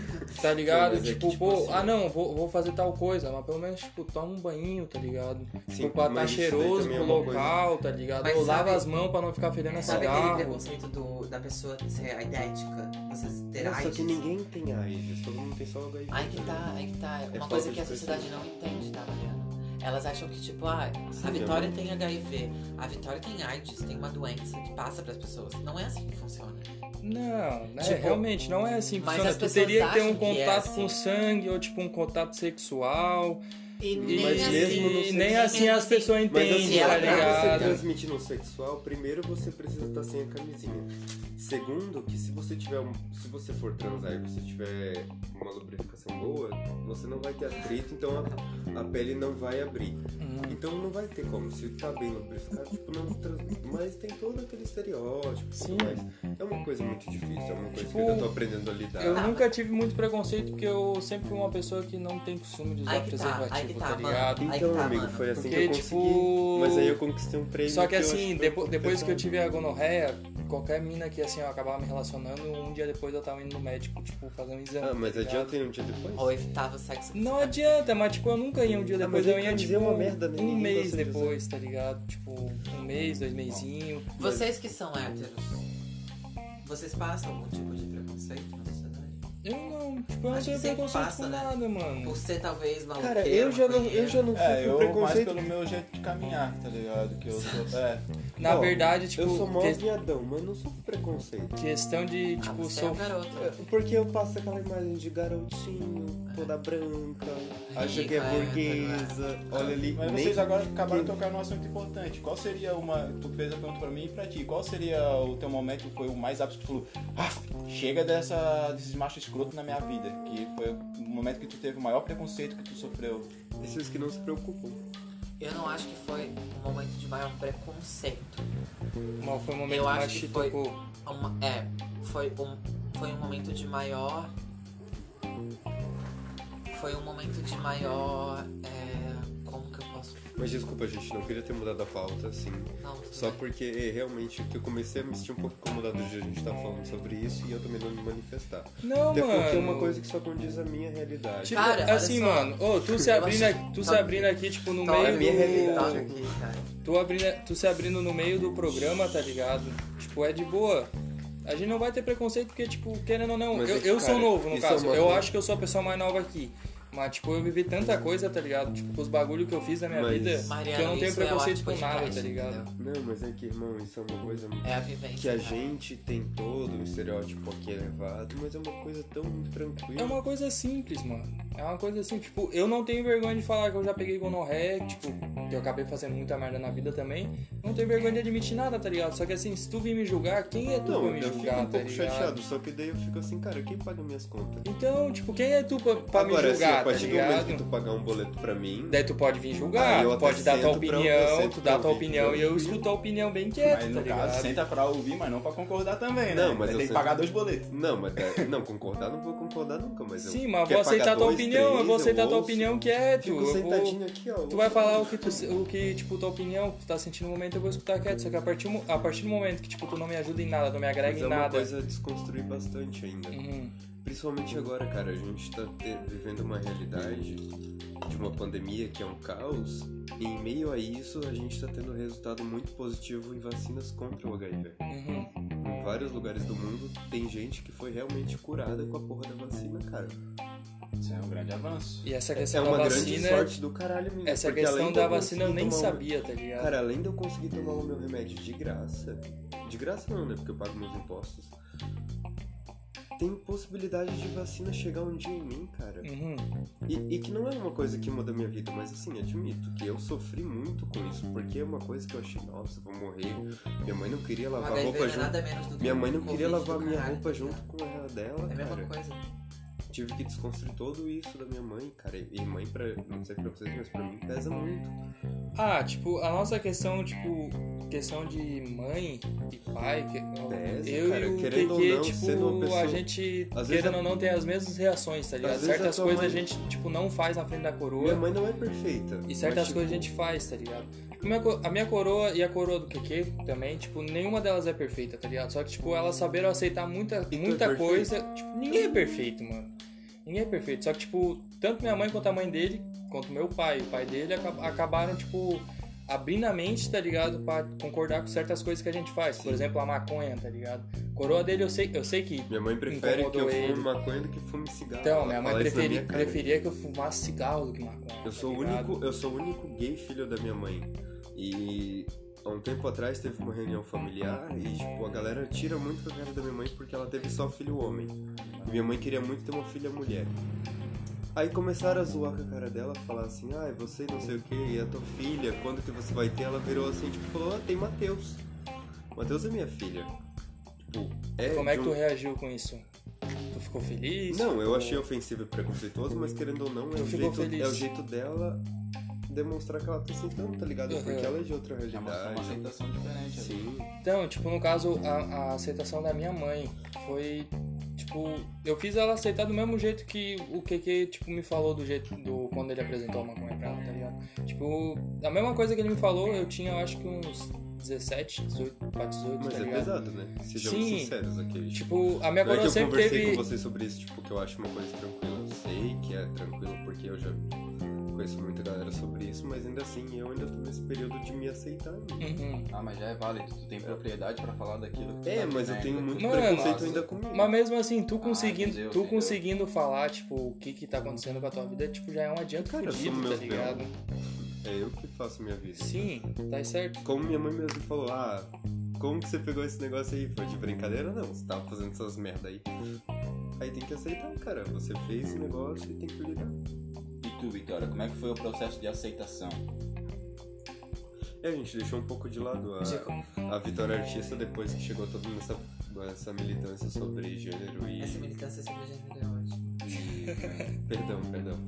tá ligado? É tipo, que, tipo pô, assim, ah não, vou, vou fazer tal coisa, mas pelo menos, tipo, toma um banho, tá ligado? Sim, tipo, pra tá daí cheiroso também é pro uma coisa- local, tá ligado? Mas Ou lava sabe- as mãos pra não ficar fedendo a Sabe aquele cigarro. preconceito do, da pessoa ser idética? Você ter É, só AIDS? que ninguém tem AIDS, todo mundo tem só HIV. Aí que tá, aí que tá. É uma coisa que a sociedade não entende, tá, Mariana? Elas acham que, tipo, ah, a Vitória é. tem HIV, a Vitória tem AIDS, tem uma doença que passa pras pessoas. Não é assim que funciona. Não, né? Tipo, realmente não é assim que funciona. as Tu teria que ter um é contato assim. com sangue ou tipo um contato sexual. E nem Mas assim. mesmo no sexo- nem assim as pessoas Mas entendem, assim, ela tá pra pra você ligado? transmitir no sexual, primeiro você precisa estar sem a camisinha. Segundo, que se você tiver um, se você for transar e você tiver uma lubrificação boa, você não vai ter atrito, então a, a pele não vai abrir. Uhum. Então não vai ter como. Se tá bem lubrificado, tipo, não transmite. Mas tem todo aquele estereótipo e Sim. tudo mais. É uma coisa muito difícil, é uma coisa Tipo, que eu ainda tô aprendendo a lidar. Eu Tá, nunca tive muito preconceito porque eu sempre fui uma pessoa que não tem costume de usar que tá, preservativo, aí que tá, tá, mano. ligado? Aí que Então, tá, amigo, mano. foi assim Porque, que eu consegui. tipo, Mas aí eu conquistei um prêmio. Só que acho assim, depo- depois que eu tive a gonorreia, qualquer mina que assim, eu acabava me relacionando, um dia depois eu tava indo no médico, tipo, fazer um exame. Ah, mas tá adianta ir um dia depois? Ou evitava o sexo Não adianta, mas tipo, eu nunca ia um dia Ah, depois, mas eu ia tipo uma merda, né? um mês depois, tá ligado? Tipo, um mês, dois meizinho. Vocês que são héteros, vocês passam algum tipo de preconceito? Eu não, tipo, eu não tenho preconceito passa, com né? nada, mano. Por ser talvez maluqueiro, Cara, eu já não, eu já não É, sofro eu mais preconceito. pelo meu jeito de caminhar, tá ligado? Que eu [laughs] sou. É. Na verdade, tipo, eu sou mó que- viadão, mas não sofro preconceito. questão de, Ah, tipo, você é um sof- garoto. Porque eu passo aquela imagem de garotinho, toda branca, acha que é Rica, burguesa, olha ali. Mas vocês agora acabaram de tocar num assunto importante. Qual seria uma. Tu fez a pergunta pra mim e pra ti. Qual seria o teu momento que foi o mais ápice que tu falou? Ah, chega dessa, desses machos escrotos na minha vida. Que foi o momento que tu teve o maior preconceito que tu sofreu. Esses que não se preocupam. Eu não acho que foi um momento de maior preconceito. Foi o momento Eu acho que foi-. Uma- é, foi um, foi um momento de maior. Foi um momento de maior. é, que eu posso. Mas desculpa, gente, não queria ter mudado a pauta, assim. Não, Só bem. porque é, realmente que eu comecei a me sentir um pouco incomodado de a gente estar falando sobre isso e eu também não me manifestar. Não, Até mano. porque é uma coisa que só condiz a minha realidade. Tipo, Cara, assim, só. mano, ô, tu [laughs] se abrindo, aqui, tu se Tá- abrindo aqui, tipo, no Tá, meio é do... minha realidade aqui, cara. Tu, abrindo, tu se abrindo no meio do programa, tá ligado? Tipo, é de boa. A gente não vai ter preconceito porque, tipo, querendo ou não, Mas eu, é que, eu sou cara, novo, no é caso. uma eu acho que eu sou a pessoa mais nova aqui. Mas, tipo, eu vivi tanta coisa, tá ligado? Tipo, os bagulho que eu fiz na minha Mas- vida, Mariano, que eu não tenho é preconceito ótimo com nada, podcast, tá ligado? entendeu? Não, mas é que, irmão, isso é uma coisa É a vivência. que a cara. gente tem todo o estereótipo aqui elevado, mas é uma coisa tão tranquila. É uma coisa simples, mano. É uma coisa assim, tipo, eu não tenho vergonha de falar que eu já peguei gonorreia, tipo, que eu acabei fazendo muita merda na vida também. Não tenho vergonha de admitir nada, tá ligado? Só que assim, se tu vir me julgar, quem é tu Não, pra me eu fico julgar, um tá pouco ligado? chateado, só que daí eu fico assim, cara, quem paga minhas contas? Então, tipo, quem é tu pra, pra Agora, me assim, julgar, a partir tá do momento que tu pagar um boleto pra mim, Daí tu pode vir julgar, eu pode dar tua pra- opinião, tu dá tua ouvir, opinião e eu escuto tua opinião bem quieto, Mas tá no caso, ligado? senta pra ouvir, mas não pra concordar também, né? Não, mas eu tem que pagar dois boletos. Não, mas é- [laughs] não, concordar não vou concordar nunca, mas eu. Sim, mas eu vou aceitar tua opinião, eu vou aceitar tua opinião quieto. Fico sentadinho aqui, ó. Tu vai falar o que tu, o que, tipo, tua opinião, que tu tá sentindo no momento, eu vou escutar quieto. Só que a partir, a partir do momento que, tipo, tu não me ajuda em nada, não me agrega Mas em é uma nada. coisa a desconstruir bastante ainda. Uhum. Principalmente agora, cara, a gente tá te- vivendo uma realidade de uma pandemia que é um caos. E em meio a isso, a gente tá tendo resultado muito positivo em vacinas contra o HIV. Uhum. Em vários lugares do mundo, tem gente que foi realmente curada com a porra da vacina, cara. Isso é um grande avanço. E essa É questão uma da grande vacina. sorte do caralho, menino. Essa questão da eu vacina eu nem sabia, tá ligado? Cara, além de eu conseguir tomar o meu remédio de graça, de graça não, né? Porque eu pago meus impostos. Tem possibilidade de vacina chegar um dia em mim, cara. Uhum. E, e que não é uma coisa que muda a minha vida, mas assim, admito que eu sofri muito com isso, porque é uma coisa que eu achei, nossa, vou morrer. Minha mãe não queria lavar roupa junto. Minha mãe não queria lavar minha roupa tá junto com a dela, É a mesma cara. coisa. Tive que desconstruir todo isso da minha mãe, cara. E mãe, pra, não sei pra vocês, mas pra mim pesa muito. Ah, tipo, a nossa questão, tipo, questão de mãe e pai, que, Pesa, eu cara, e o querendo ou não, tipo, sendo uma pessoa- a gente, Às querendo a- ou não, tem as mesmas reações, tá ligado? A Certas tua coisas a mãe- gente, tipo, não faz na frente da coroa. Minha mãe não é perfeita. E certas mas, tipo, coisas a gente faz, tá ligado? A minha, co- a minha coroa e a coroa do QQ também, tipo, nenhuma delas é perfeita, tá ligado? Só que, tipo, elas saberam aceitar muita, tu é muita perfeito? coisa. Tipo, ninguém é perfeito, mano. Ninguém é perfeito. Só que, tipo, tanto minha mãe quanto a mãe dele, quanto meu pai e o pai dele, aca- acabaram, tipo, abrindo a mente, tá ligado? Pra concordar com certas coisas que a gente faz. Por exemplo, a maconha, tá ligado? Coroa dele, eu sei, eu sei que. Minha mãe prefere que eu fume ele. maconha do que fume cigarro. Então, minha mãe preferi- minha preferia que eu fumasse cigarro do que maconha. Eu tá sou, ligado? único, eu sou o único gay filho da minha mãe. E há um tempo atrás teve uma reunião familiar e tipo, a galera tira muito com a cara da minha mãe porque ela teve só filho homem. E minha mãe queria muito ter uma filha mulher. Aí começaram a zoar com a cara dela, falar assim, ah, você não sei o que, e a tua filha, quando que você vai ter? Ela virou assim, tipo, falou, ah, tem Matheus. Matheus é minha filha. Tipo, é. Como é que tu um- reagiu com isso? Tu ficou feliz? Não, eu Ficou- achei ofensivo e preconceituoso, mas querendo ou não, é Tu o, jeito, feliz. é o jeito dela demonstrar que ela tá aceitando, tá ligado? Uhum. Porque ela é de outra É uma, uma realidade. aceitação diferente. ali. Sim. Então, tipo, no caso, a, a aceitação da minha mãe foi. Tipo, eu fiz ela aceitar do mesmo jeito que o QQ, tipo, me falou do jeito do. Quando ele apresentou a maconha pra ela, tá ligado? Tipo, a mesma coisa que ele me falou, eu tinha, eu acho que uns 17, 18, pra 18, Mas tá é ligado? pesado, né? Sejamos Sim. sinceros aqui. Tipo, a minha não é coroa eu sempre conversei teve. com vocês sobre isso, tipo, que eu acho uma coisa tranquila. Eu sei que é tranquilo porque eu já conheço muita galera sobre isso, mas ainda assim eu ainda tô nesse período de me aceitar. Uhum. Ah, mas já é válido. Tu tem propriedade pra falar daquilo que tu É, tá mas eu tenho muito Mano, preconceito nossa. ainda comigo. Mas mesmo assim, tu conseguindo, entendeu, tu entendeu. conseguindo falar, tipo, o que que tá acontecendo com a tua vida, tipo, já é um adianto Cara, fudido, tá ligado? É eu que faço minha vida. Sim, tá certo. Como minha mãe mesmo falou, ah, como que você pegou esse negócio aí? Foi de brincadeira? Não, você tava fazendo essas merda aí. Aí tem que aceitar, cara. Você fez o negócio e tem que lidar. Tu, Vitória, como é que foi o processo de aceitação? E a gente deixou um pouco de lado a, a Vitória Artista depois que chegou toda essa, essa militância sobre gênero e. Essa militância sobre gênero é ótima. perdão, perdão.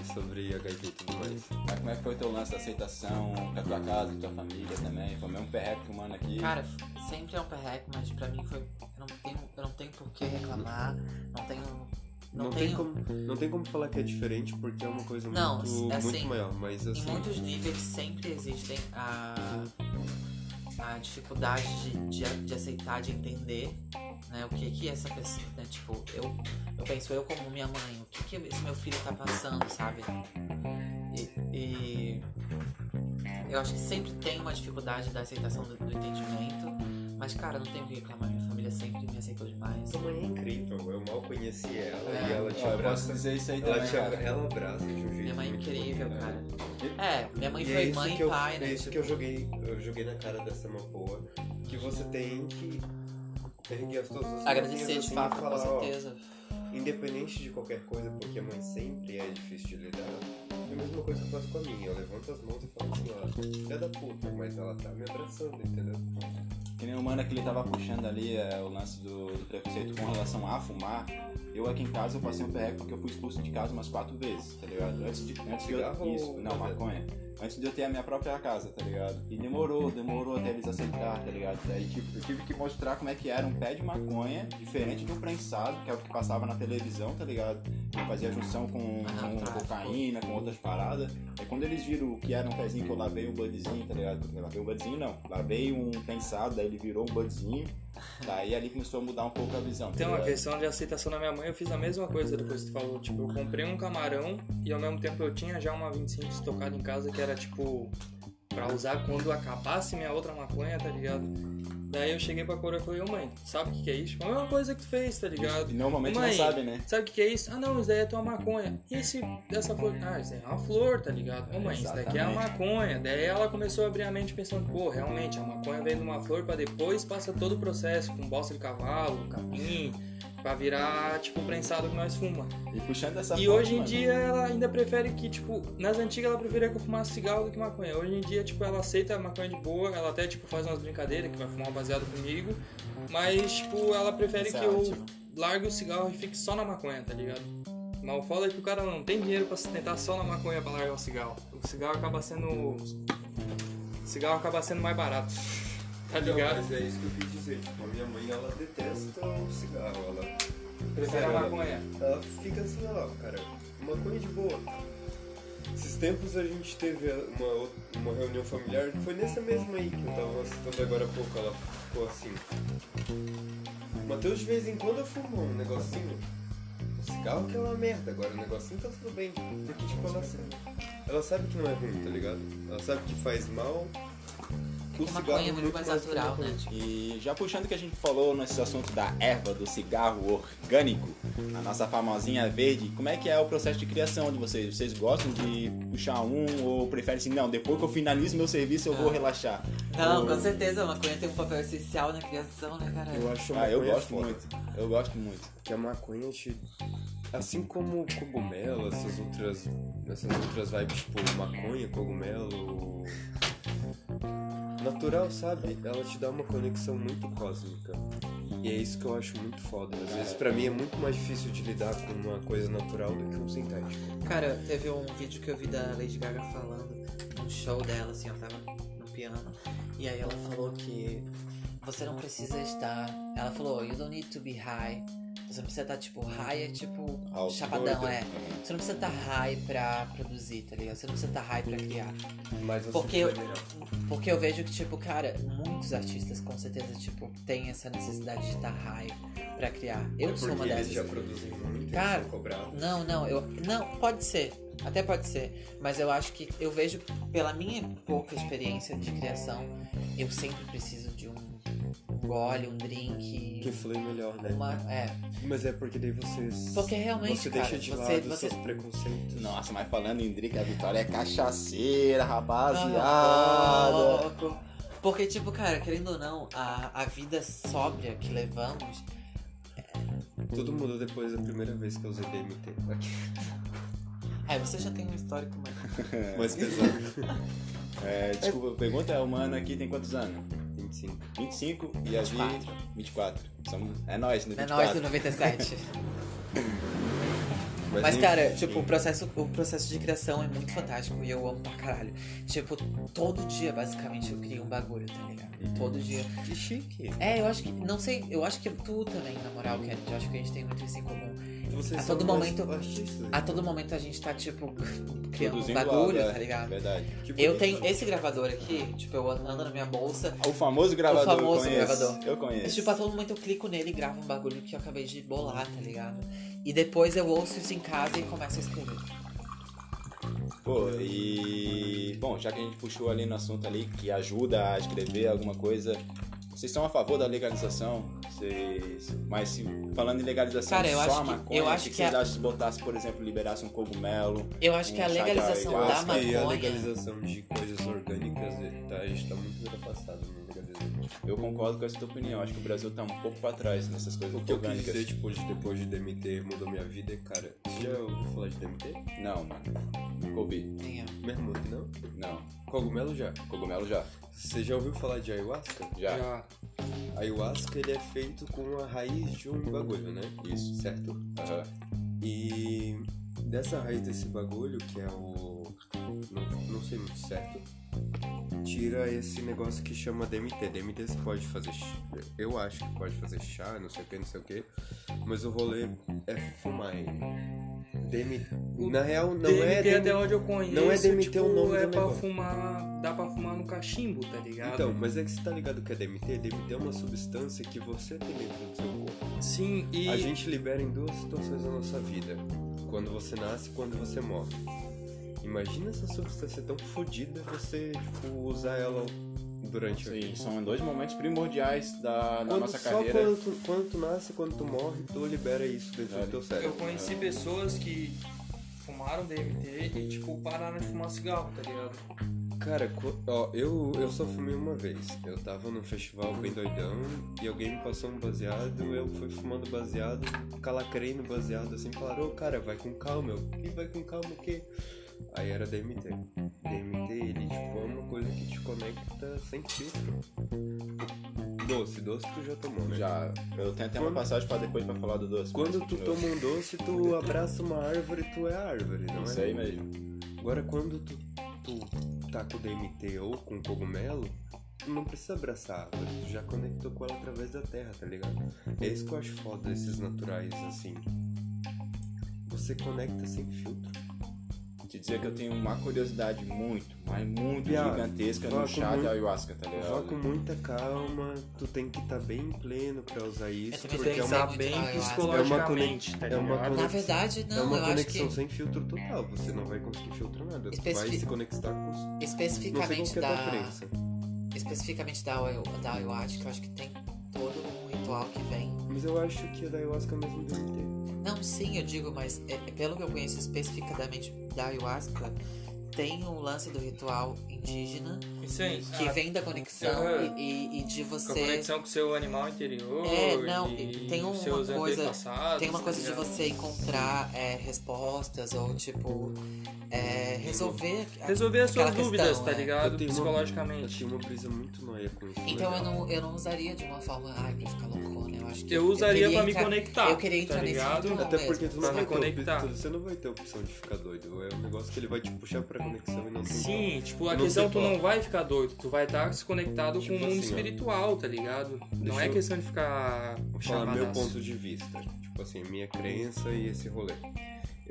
E sobre HIV e tudo mais. Mas como é que foi o teu lance da aceitação com a tua casa, com a tua família também? Foi o mesmo perreco que o mano aqui? Cara, sempre é um perreco, mas pra mim foi. Eu não tenho, eu não tenho por que reclamar, não tenho. Não, Não, tenho. tem como, não tem como falar que é diferente porque é uma coisa Não, muito, assim, muito maior. Mas Em assim. muitos níveis sempre existem a, a dificuldade de, de, de aceitar, de entender né, o que que essa pessoa, né, tipo, eu, eu penso eu como minha mãe, o que que esse meu filho tá passando, sabe? E, e eu acho que sempre tem uma dificuldade da aceitação do, do entendimento, Mas, cara, não tenho o que reclamar. Minha família sempre me aceitou demais. Sua mãe é incrível, eu mal conheci ela É. e ela te Ó, eu posso abraça. dizer isso aí Ela, também, te cara. ela abraça de um jeito Minha mãe é incrível, bom, cara. É, minha mãe E é foi isso mãe e eu, pai, é né? isso que eu joguei, eu joguei na cara dessa Mapoa, que você tem que erguer as suas mãozinhas Agradecer de assim fato, com falar, ó, certeza. independente de qualquer coisa, porque a mãe sempre é difícil de lidar, é a mesma coisa que eu faço com a minha. Eu levanto as mãos e falo assim, ó, filha da puta, mas ela tá me abraçando, entendeu? Que nem o mano que ele tava puxando ali é, o lance do, do preconceito com relação a fumar. Eu aqui em casa eu passei um perreco porque eu fui expulso de casa umas quatro vezes, tá ligado? Antes de, antes de eu, isso, não, maconha? Antes de eu ter a minha própria casa, tá ligado? E demorou, demorou até eles aceitar, tá ligado? Daí tipo, eu tive que mostrar como é que era um pé de maconha, diferente um prensado, que é o que passava na televisão, tá ligado? Que fazia junção com, Ah, com tráfico. cocaína, com outras paradas. Aí quando eles viram que era um pezinho que eu lavei um budzinho, tá ligado? Eu lavei um budzinho não, lavei um prensado, daí ele virou um budzinho. Daí ali começou a mudar um pouco a visão. uma ligado? questão de aceitação da minha mãe, eu fiz a mesma coisa depois que tu falou. Tipo, eu comprei um camarão e ao mesmo tempo eu tinha já uma 25 estocada em casa que era tipo pra usar quando acabasse minha outra maconha, tá ligado? Daí eu cheguei pra coroa e falei, ô mãe, sabe o que, que é isso? A mesma coisa que tu fez, tá ligado? E normalmente Mãe, não sabe, né? Sabe o que, que é isso? Ah não, isso daí é tua maconha. E esse, essa flor? Ah, isso daí é uma flor, tá ligado? Ô mãe, isso daqui é a maconha. Daí ela começou a abrir a mente pensando, pô, realmente, a maconha vem de uma flor pra depois passa todo o processo com bosta de cavalo, capim, pra virar, tipo, o prensado que nós fuma. E puxando essa E fonte, hoje em dia ela ainda prefere que, tipo, nas antigas ela preferia que eu fumasse cigarro do que maconha. Hoje em dia, tipo, ela aceita maconha de boa, ela até, tipo, faz umas brincadeiras que vai fumar um baseado comigo, mas, tipo, ela prefere Isso que é eu ótimo. largue o cigarro e fique só na maconha, tá ligado? Mas o foda é que o cara não tem dinheiro pra sustentar só na maconha pra largar o cigarro. O cigarro acaba sendo. O cigarro acaba sendo mais barato. Tá ligado? Não, mas é isso que eu quis dizer, tipo, a minha mãe, ela detesta o cigarro, ela... Prefere a maconha. Ela fica assim, ó, cara, maconha de boa. Esses tempos a gente teve uma, uma reunião familiar, foi nessa mesma aí que eu tava citando agora há pouco, ela ficou assim. Matheus de vez em quando fuma um negocinho. O cigarro que é uma merda, agora o negocinho tá tudo bem. Porque tipo, ela sabe, ela sabe que não é ruim, tá ligado? Ela sabe que faz mal. O Porque maconha é muito mais que natural, né? E já puxando que a gente falou nesse assunto da erva, do cigarro orgânico, a nossa famosinha verde, como é que é o processo de criação de vocês? Vocês gostam de puxar um ou preferem assim, não, depois que eu finalizo meu serviço eu vou Ah. relaxar? Não, Ou- com certeza, a maconha tem um papel essencial na criação, né, cara? Eu acho Ah, eu gosto foda. muito. Eu gosto muito. que a maconha te. Assim como o cogumelo, essas outras. Essas outras vibes, tipo maconha, cogumelo. Natural, sabe? Ela te dá uma conexão muito cósmica. E é isso que eu acho muito foda. Às vezes pra mim é muito mais difícil de lidar com uma coisa natural do que um sintético. Cara, teve um vídeo que eu vi da Lady Gaga falando num show dela, assim, ela tava no piano. E aí ela falou que você não precisa estar. Ela falou, you don't need to be high. Você não precisa estar, tipo, high é tipo Alto, chapadão, é. Você não precisa estar high pra produzir, tá ligado? Você não precisa estar high pra criar. Mas você Porque eu-. Porque eu vejo que, tipo, cara, muitos artistas com certeza, tipo, têm essa necessidade de estar high pra criar. Eu É sou uma porque eles dessas. já produzem muito Cara, e. Não, não, eu. Não, pode ser. Até pode ser. Mas eu acho que eu vejo, pela minha pouca experiência de criação, eu sempre preciso gole, um drink. Que flui melhor, né? Uma. É. Mas é porque daí vocês. Porque realmente, Você cara, deixa de você- lado você- seus preconceitos. Nossa, mas falando em drink, a Vitória é cachaceira, rapaziada. Ah. Porque, tipo, cara, querendo ou não, a, a vida sóbria que levamos. Tudo mudou depois da primeira vez que eu usei DMT. É, você já tem um histórico mais. [laughs] Mais [laughs] pesado. É, desculpa, a pergunta é, o mano aqui tem quantos anos? 25. 25 e a Vi 24. 24. Somos, é nós? É 24. nós do 97. [laughs] Mas, enfim, cara, tipo, o processo, o processo de criação é muito fantástico e eu amo pra caralho. Tipo, todo dia, basicamente, eu crio um bagulho, tá ligado? Todo dia. Que chique. É, eu acho que. Não sei, eu acho que tu também, na moral, Kennedy. Eu acho que a gente tem muito isso em comum. Vocês A todo momento- artistas. A todo momento a gente tá, tipo, [laughs] criando um bagulho, algo, é, tá ligado? Verdade. Eu tenho esse gravador aqui, tipo, eu ando na minha bolsa. O famoso gravador, O famoso eu conheço. gravador. Eu E, conheço. tipo, a todo momento eu clico nele e gravo um bagulho que eu acabei de bolar, tá ligado? E depois eu ouço isso em casa e começo a escrever. Pô, e. Bom, já que a gente puxou ali no assunto ali que ajuda a escrever alguma coisa, Vocês são a favor da legalização? Vocês... Mas se, falando em legalização Cara, eu só acho a que- maconha, eu o acho que, que vocês a- acham se botasse, por exemplo, liberasse um cogumelo? Eu acho que a Um chá de legalização da E a maconha. legalização de coisas orgânicas tá, a gente tá muito no legalismo. Eu concordo com essa tua opinião. Acho que o Brasil tá um pouco pra trás nessas coisas O que eu quis orgânicas. dizer, tipo, de depois de DMT mudou minha vida, é, cara. Você já ouviu falar de DMT? Não, mano. Nunca ouvi. Nem eu. Mermute, não? Não. Cogumelo já. Cogumelo já. Você já ouviu falar de ayahuasca? Já. Já. Ayahuasca ele é feito com a raiz de um bagulho, né? Isso. Certo? Aham. E dessa raiz desse bagulho, que é o. Não, não sei muito certo. Tira esse negócio que chama DMT. DMT você pode fazer. Eu acho que pode fazer chá, não sei o que, não sei o que. Mas o rolê é fumar ele. DMT. Na real, não DMT é. até DMT. onde eu conheço. não é DMT tipo, o nome é do pra negócio. fumar. Dá pra fumar no cachimbo, tá ligado? Então, mas é que você tá ligado que é DMT? DMT é uma substância que você tem dentro do seu corpo. Sim, e. A gente libera em duas situações da nossa vida: quando você nasce e quando você morre. Imagina essa substância tão fodida você tipo, usar ela durante Sim, vida. são dois momentos primordiais da, da nossa só carreira. quando tu, quando tu nasce, quando tu morre, tu libera isso dentro É. do teu Eu cérebro. conheci pessoas que fumaram DMT e, tipo, pararam de fumar cigarro, tá ligado? Cara, ó, eu, eu só fumei uma vez. Eu tava num festival bem doidão e alguém me passou um baseado, eu fui fumando baseado, calacrei no baseado assim, falaram, ô cara, vai com calma, eu, e vai com calma o quê? Aí era DMT. DMT, ele tipo, é uma coisa que te conecta sem filtro. Doce, doce tu já tomou, né? Já. Eu tenho até uma Quando- passagem pra depois pra falar do doce. Quando mas tu eu- toma um doce, tu abraça uma árvore, tu é árvore, não é? Isso aí mesmo. Agora, quando tu, tu tá com DMT ou com cogumelo, tu não precisa abraçar a árvore, tu já conectou com ela através da terra, tá ligado? É isso que eu acho foda desses naturais, assim. Você conecta sem filtro. Te dizer que eu tenho uma curiosidade muito, mas muito gigantesca vá no chá de ayahuasca, tá Vá ligado? com muita calma, tu tem que estar bem pleno pra usar isso, porque é uma, estar muito bem da ayahuasca. psicologicamente, tá é uma ligado? Na verdade, é não, uma eu acho conexão que sem filtro total, você não vai conseguir filtrar nada, tu Especifi- vai se conectar com... Não sei especificamente é a tua da. crença. Especificamente da, ayahu- da ayahuasca, eu acho que tem todo um ritual que vem. Mas eu acho que é da ayahuasca mesmo DMT. Não, sim, eu digo, mas é- é pelo que eu conheço especificadamente da ayahuasca, tem um lance do ritual indígena aí. que a- vem da conexão e, e- de com a você. conexão com o seu animal interior. É, não, e tem uma coisa- Tem uma coisa de ligado? você encontrar é, respostas ou, tipo, é, resolver. a- Resolver as suas dúvidas, questão, tá é. ligado? Eu tenho uma- Eu Psicologicamente. tinha uma brisa muito noia com isso. Então eu não, eu não usaria de uma forma, ai, pra ficar loucona. Eu acho que. Eu usaria queria pra me entrar- conectar. Eu queria entrar tá nesse ligado? ritual Até mesmo. porque tu não, vai conectar. você não vai ter opção de ficar doido. É um negócio que ele vai te puxar pra conexão e não tem Sim, tipo, a Não questão sei tu não vai ficar doido, tu vai estar se conectado Tipo com o mundo assim, ó. espiritual, tá ligado? não é questão de ficar falar meu ponto de vista. Tipo assim, minha crença e esse rolê.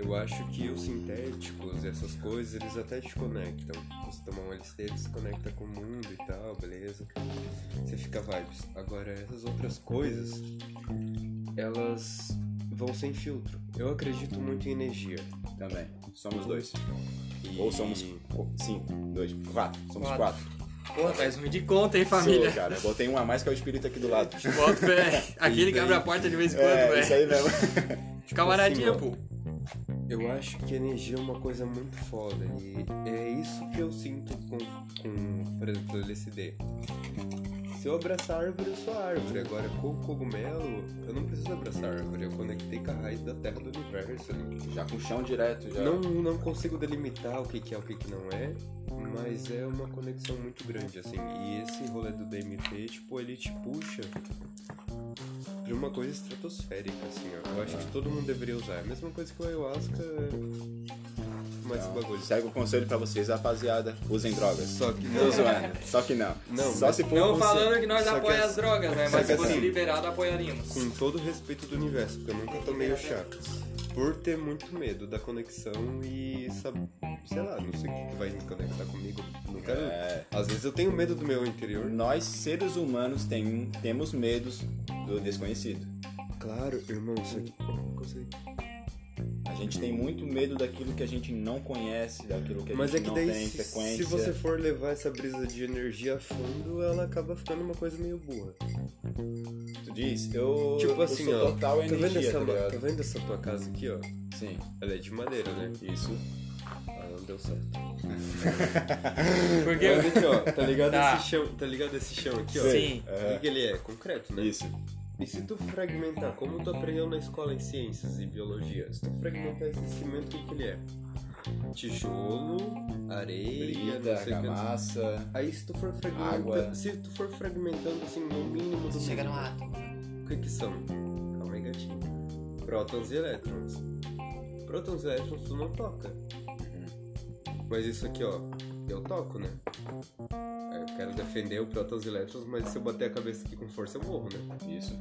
Eu acho que os sintéticos e essas coisas, eles até te conectam. Você tomar um LSD, ele se conecta com o mundo e tal, beleza. Você fica vibes. Agora, essas outras coisas, elas vão sem filtro. Eu acredito muito em energia. Também. Somos dois. E- Ou somos co- cinco, dois, quatro. Somos Quatro. quatro. Pô, faz ruim de conta, hein, família? Sou, cara. Eu botei um a mais que é o espírito aqui do lado. Bota fé. [laughs] Aquele que abre a porta de vez em quando, É, isso velho. aí mesmo. Camaradinha, Assim, ó. pô. Eu acho que energia é uma coisa muito foda e é isso que eu sinto com, com por exemplo, o LSD. Se eu abraçar a árvore, eu sou a árvore. Agora, com o cogumelo, eu não preciso abraçar a árvore. Eu conectei com a raiz da terra do universo. Já com chão direto, já. Não, não consigo delimitar o que, que é o que, que não é, mas é uma conexão muito grande, assim. E esse rolê do DMT, tipo, ele te puxa uma coisa estratosférica, assim, ó. Eu acho que todo mundo deveria usar. É a mesma coisa que o ayahuasca, mas esse Não. bagulho. Segue o conselho pra vocês, rapaziada. Usem drogas. Só que Tô zoando. Só que não. Não, Só mas- se for Não falando que nós Só que apoiamos assim- as drogas, né? só Mas que se fosse assim- liberado, apoiaríamos. com todo o respeito do universo, porque eu nunca tomei o chá. Por ter muito medo da conexão e saber, sei lá, não sei o que vai me conectar comigo. Não quero. É. Às vezes eu tenho medo do meu interior. Nós, seres humanos, tem, temos medos do desconhecido. Claro, irmão, isso aqui. Consegui. A gente tem muito medo daquilo que a gente não conhece, daquilo que a Mas é gente que não daí, tem se, sequência. se você for levar essa brisa de energia a fundo, ela acaba ficando uma coisa meio burra. Tu diz, eu, Tipo eu assim, sou ó. total tá, vendo energia, essa, tá tá vendo essa tua casa aqui, ó? Sim, Ela é de madeira, né? isso. Ah, não deu certo. [laughs] Porque. Mas aqui, ó, tá ligado Tá. esse chão? Tá ligado esse chão aqui, ó? Sim. O que, que ele é? Concreto, né? Isso. E se tu fragmentar, como tu aprendeu na escola em ciências e biologia, se tu fragmentar esse cimento, o que, que ele é? Tijolo, areia, Brida, que. argamassa. Aí se tu for fragmentando, se tu for fragmentando assim no mínimo do chega no mínimo, átomo. né? o que que são? Calma aí, gatinho. Prótons e elétrons. Prótons e elétrons tu não toca. Mas isso aqui, ó, eu toco, né? Eu quero defender o prótons e elétrons, mas se eu bater a cabeça aqui com força eu morro, né? Isso.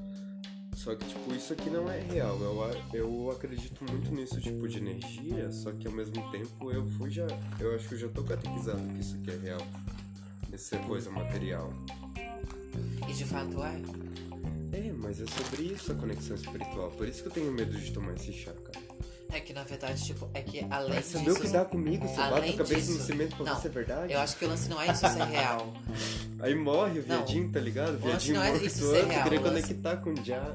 Só que, tipo, isso aqui não é real. Eu, a- eu acredito muito nisso, tipo, de energia, só que ao mesmo tempo eu fui já. Eu acho que eu já tô catequizado que isso aqui é real. Isso é coisa material. E de fato é. É, mas é sobre isso a conexão espiritual. Por isso que eu tenho medo de tomar esse chá, cara. É que na verdade, tipo, é que além Mas disso. o que dá comigo, você bate além a cabeça disso- no cimento pra não, ver se é verdade. Eu acho que o lance não é isso ser real. Aí morre o Não. viadinho, tá ligado? O viadinho não é morto isso antes, real, queria conectar com o já.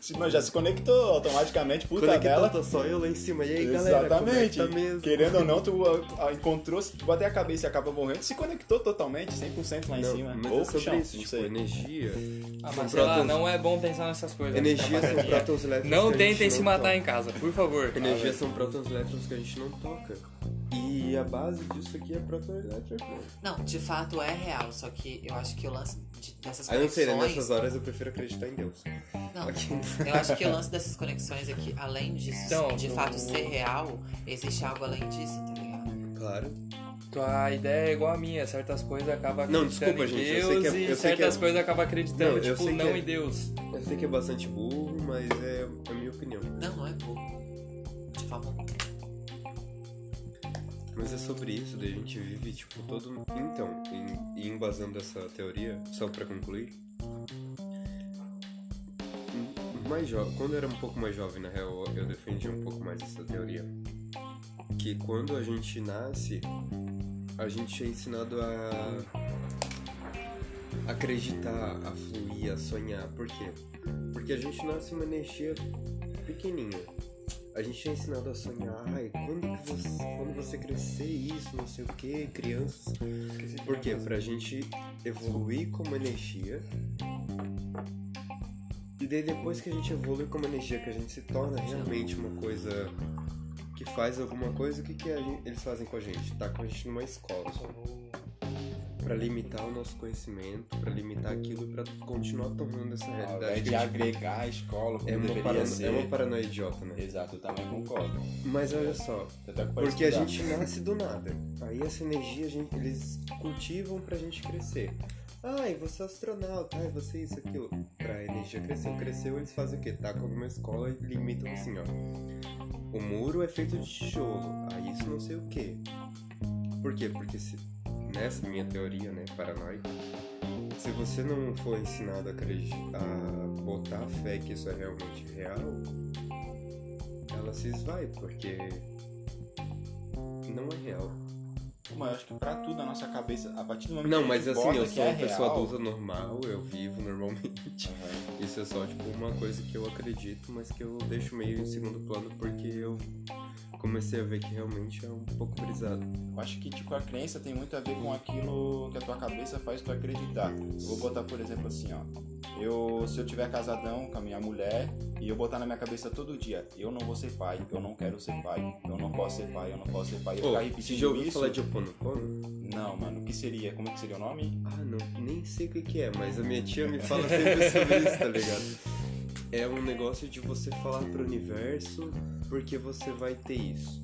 Se- [laughs] Mas já se conectou automaticamente por Conectar tabela. tá só eu lá em cima. E aí, galera, Exatamente. conecta mesmo. Querendo ou não, tu ah, ah, encontrou, se tu bater a cabeça e acaba morrendo, se conectou totalmente, 100% lá em Não, cima. mas Ou é sobre chão, isso, não tipo, sei. energia. Ah, são mas sei lá, prótons- não é bom pensar nessas coisas. Energia tá, são prótons elétrons. Não tentem se matar toca. em casa, por favor. Energia são prótons elétrons que a gente não toca. E a base disso aqui é próton elétrico. Não, de fato é real, só que eu acho que o lance de- dessas Aí eu não sei, né? conexões. Nessas horas eu prefiro acreditar em Deus. Não, Aqui. eu acho que o lance dessas conexões é que, além disso, Então, de no- fato ser real, existe algo além disso, tá ligado? Claro. Tua ideia é igual a minha, certas coisas acaba Não, acreditando desculpa, em gente, eu Deus sei que é- e eu sei que certas é- coisas acaba acreditando, Não, eu tipo, não é- em Deus. Eu sei que é bastante burro, mas é a minha opinião. Não, não é burro. De forma alguma. Mas é sobre isso, daí a gente vive, tipo, todo. Então, em, e embasando essa teoria, só pra concluir. Mais jo... Quando eu era um pouco mais jovem, na real, eu defendia um pouco mais essa teoria. Que quando a gente nasce, a gente é ensinado a acreditar, a fluir, a sonhar. Por quê? Porque a gente nasce uma energia pequenininha. A gente é ensinado a sonhar, ai, quando que você, quando você crescer isso, não sei o que, crianças. Por quê? Pra gente evoluir como energia. E daí depois que a gente evolui como energia, que a gente se torna realmente uma coisa que faz alguma coisa, o que, que gente- eles fazem com a gente? Tá com a gente numa escola. Pra limitar o nosso conhecimento, pra limitar aquilo e pra continuar tornando essa Ao realidade. invés que de a agregar a escola como é, uma deveria parano- ser. é uma paranoia idiota, né? Exato, eu também concordo. Mas olha só, é pode porque a estudar. gente nasce do nada. Aí essa energia a gente- eles cultivam pra gente crescer. Ai, você é astronauta, ai, você isso, aquilo. Pra energia crescer, cresceu, eles fazem o quê? Tacam numa escola e limitam assim, ó. O muro é feito de tijolo, aí isso não sei o quê. Por quê? Porque se, nessa minha teoria, né, paranoica, se você não for ensinado a, acredi- a botar fé que isso é realmente real, ela se esvai, porque não é real. Mas eu acho que pra tudo na nossa cabeça, a partir do momento Não, que a mas assim, eu sou é uma pessoa real, adulta normal, eu vivo normalmente. Aham. Isso é só, tipo, uma coisa que eu acredito, mas que eu deixo meio em segundo plano porque eu comecei a ver que realmente é um pouco brisado. Eu acho que tipo, a crença tem muito a ver com aquilo que a tua cabeça faz tu acreditar. Eu vou botar, por exemplo, assim, ó. Eu, se eu tiver casadão com a minha mulher e eu botar na minha cabeça todo dia, eu não vou ser pai, eu não quero ser pai, eu não posso ser pai, eu não posso ser pai, eu Ô, ficar você repetindo já ouviu isso. falar de Oponopono? Não, mano, o que seria? Como é que seria o nome? Ah, não, nem sei o que que é, mas a minha tia me fala sempre sobre isso, tá ligado? É um negócio de você falar pro universo porque você vai ter isso.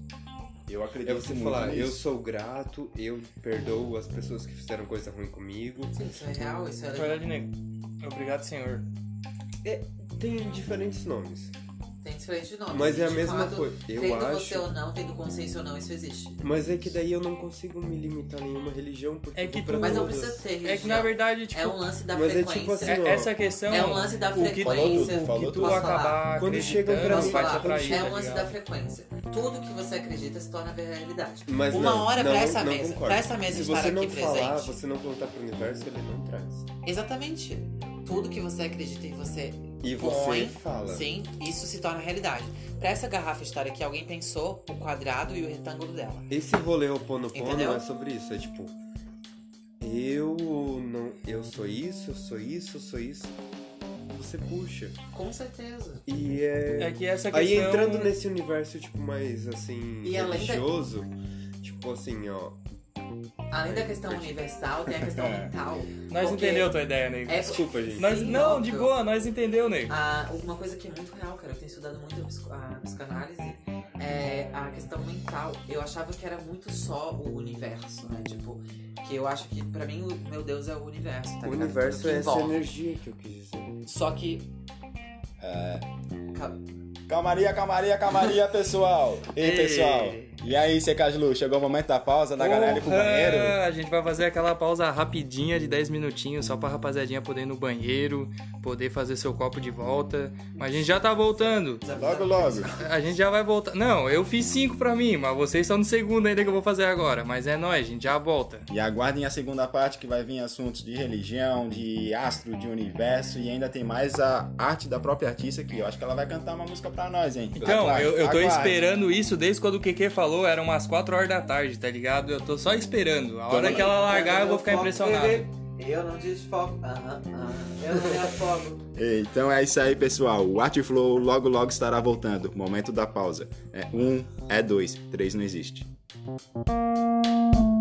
Eu acredito É você muito falar, eu nisso. sou grato, eu perdoo as pessoas que fizeram coisa ruim comigo. Sim, isso é real, isso é legal. verdade. Obrigado, senhor. Tem diferentes nomes. Tem diferente nome. Mas é a mesma fato, coisa. Eu tendo acho. você ou não, tendo consciência ou não, isso existe. Mas é que daí eu não consigo me limitar a nenhuma religião porque É que tu- Mas não precisa ter religião. É que na verdade, tipo, É um lance da Mas é frequência. tipo assim, é- ó, essa questão. É um lance da o que tu, frequência. Falou falou que tu acabar? Quando chegam pra acreditando mim- falar, atrair, é tá um lance da frequência. Tudo que você acredita se torna realidade. Mas Uma não, hora não, pra essa não mesa, concordo. pra essa mesa Se estar você não aqui falar, presente. você não contar pro universo, ele não traz. Exatamente. Tudo que você acredita e você E você põe, fala. sim, isso se torna realidade. Pra essa garrafa estar aqui, alguém pensou o quadrado e o retângulo dela. Esse rolê Oponopono Entendeu? é sobre isso, é tipo eu não, eu sou isso, eu sou isso, eu sou isso. Você puxa. Com certeza. E é, É que essa aí questão. entrando nesse universo tipo mais assim E além da- religioso, tipo assim, ó, Além da questão universal, tem a questão É. mental. Nós Porque entendeu a tua ideia, nego. É, desculpa, gente. Nós, Sim, não, de boa, nós entendeu, nego. Ah, uma coisa que é muito real, cara, eu tenho estudado muito a psicanálise, é a questão mental. Eu achava que era muito só o universo, né? Tipo, que eu acho que pra mim o meu Deus é o universo, tá o ligado? universo Tudo é essa energia que eu quis dizer. Só que. É. Ca- Calmaria, calmaria, calmaria, pessoal. Ei, Ei. pessoal. E aí, Secaslu, chegou o momento da pausa da galera ir pro Porra, banheiro? A gente vai fazer aquela pausa rapidinha de 10 minutinhos, só pra rapaziadinha poder ir no banheiro, poder fazer seu copo de volta. Mas a gente já tá voltando. Logo, logo. A gente já vai voltar. Não, eu fiz 5 pra mim, mas vocês estão no segundo ainda que eu vou fazer agora. Mas é nóis, a gente já volta. E aguardem a segunda parte que vai vir assuntos de religião, de astro, de universo e ainda tem mais a arte da própria artista que eu acho que ela vai cantar uma música pra nós, hein? Então, eu, eu tô esperando isso desde quando o Keke falou, eram umas 4 horas da tarde, tá ligado? Eu tô só esperando. A hora que ela largar, eu vou ficar impressionado. Eu não aham. Eu não me afogo. [laughs] Então é isso aí, pessoal. O Art Flow logo logo estará voltando. Momento da pausa. É um, é dois, três não existe. Música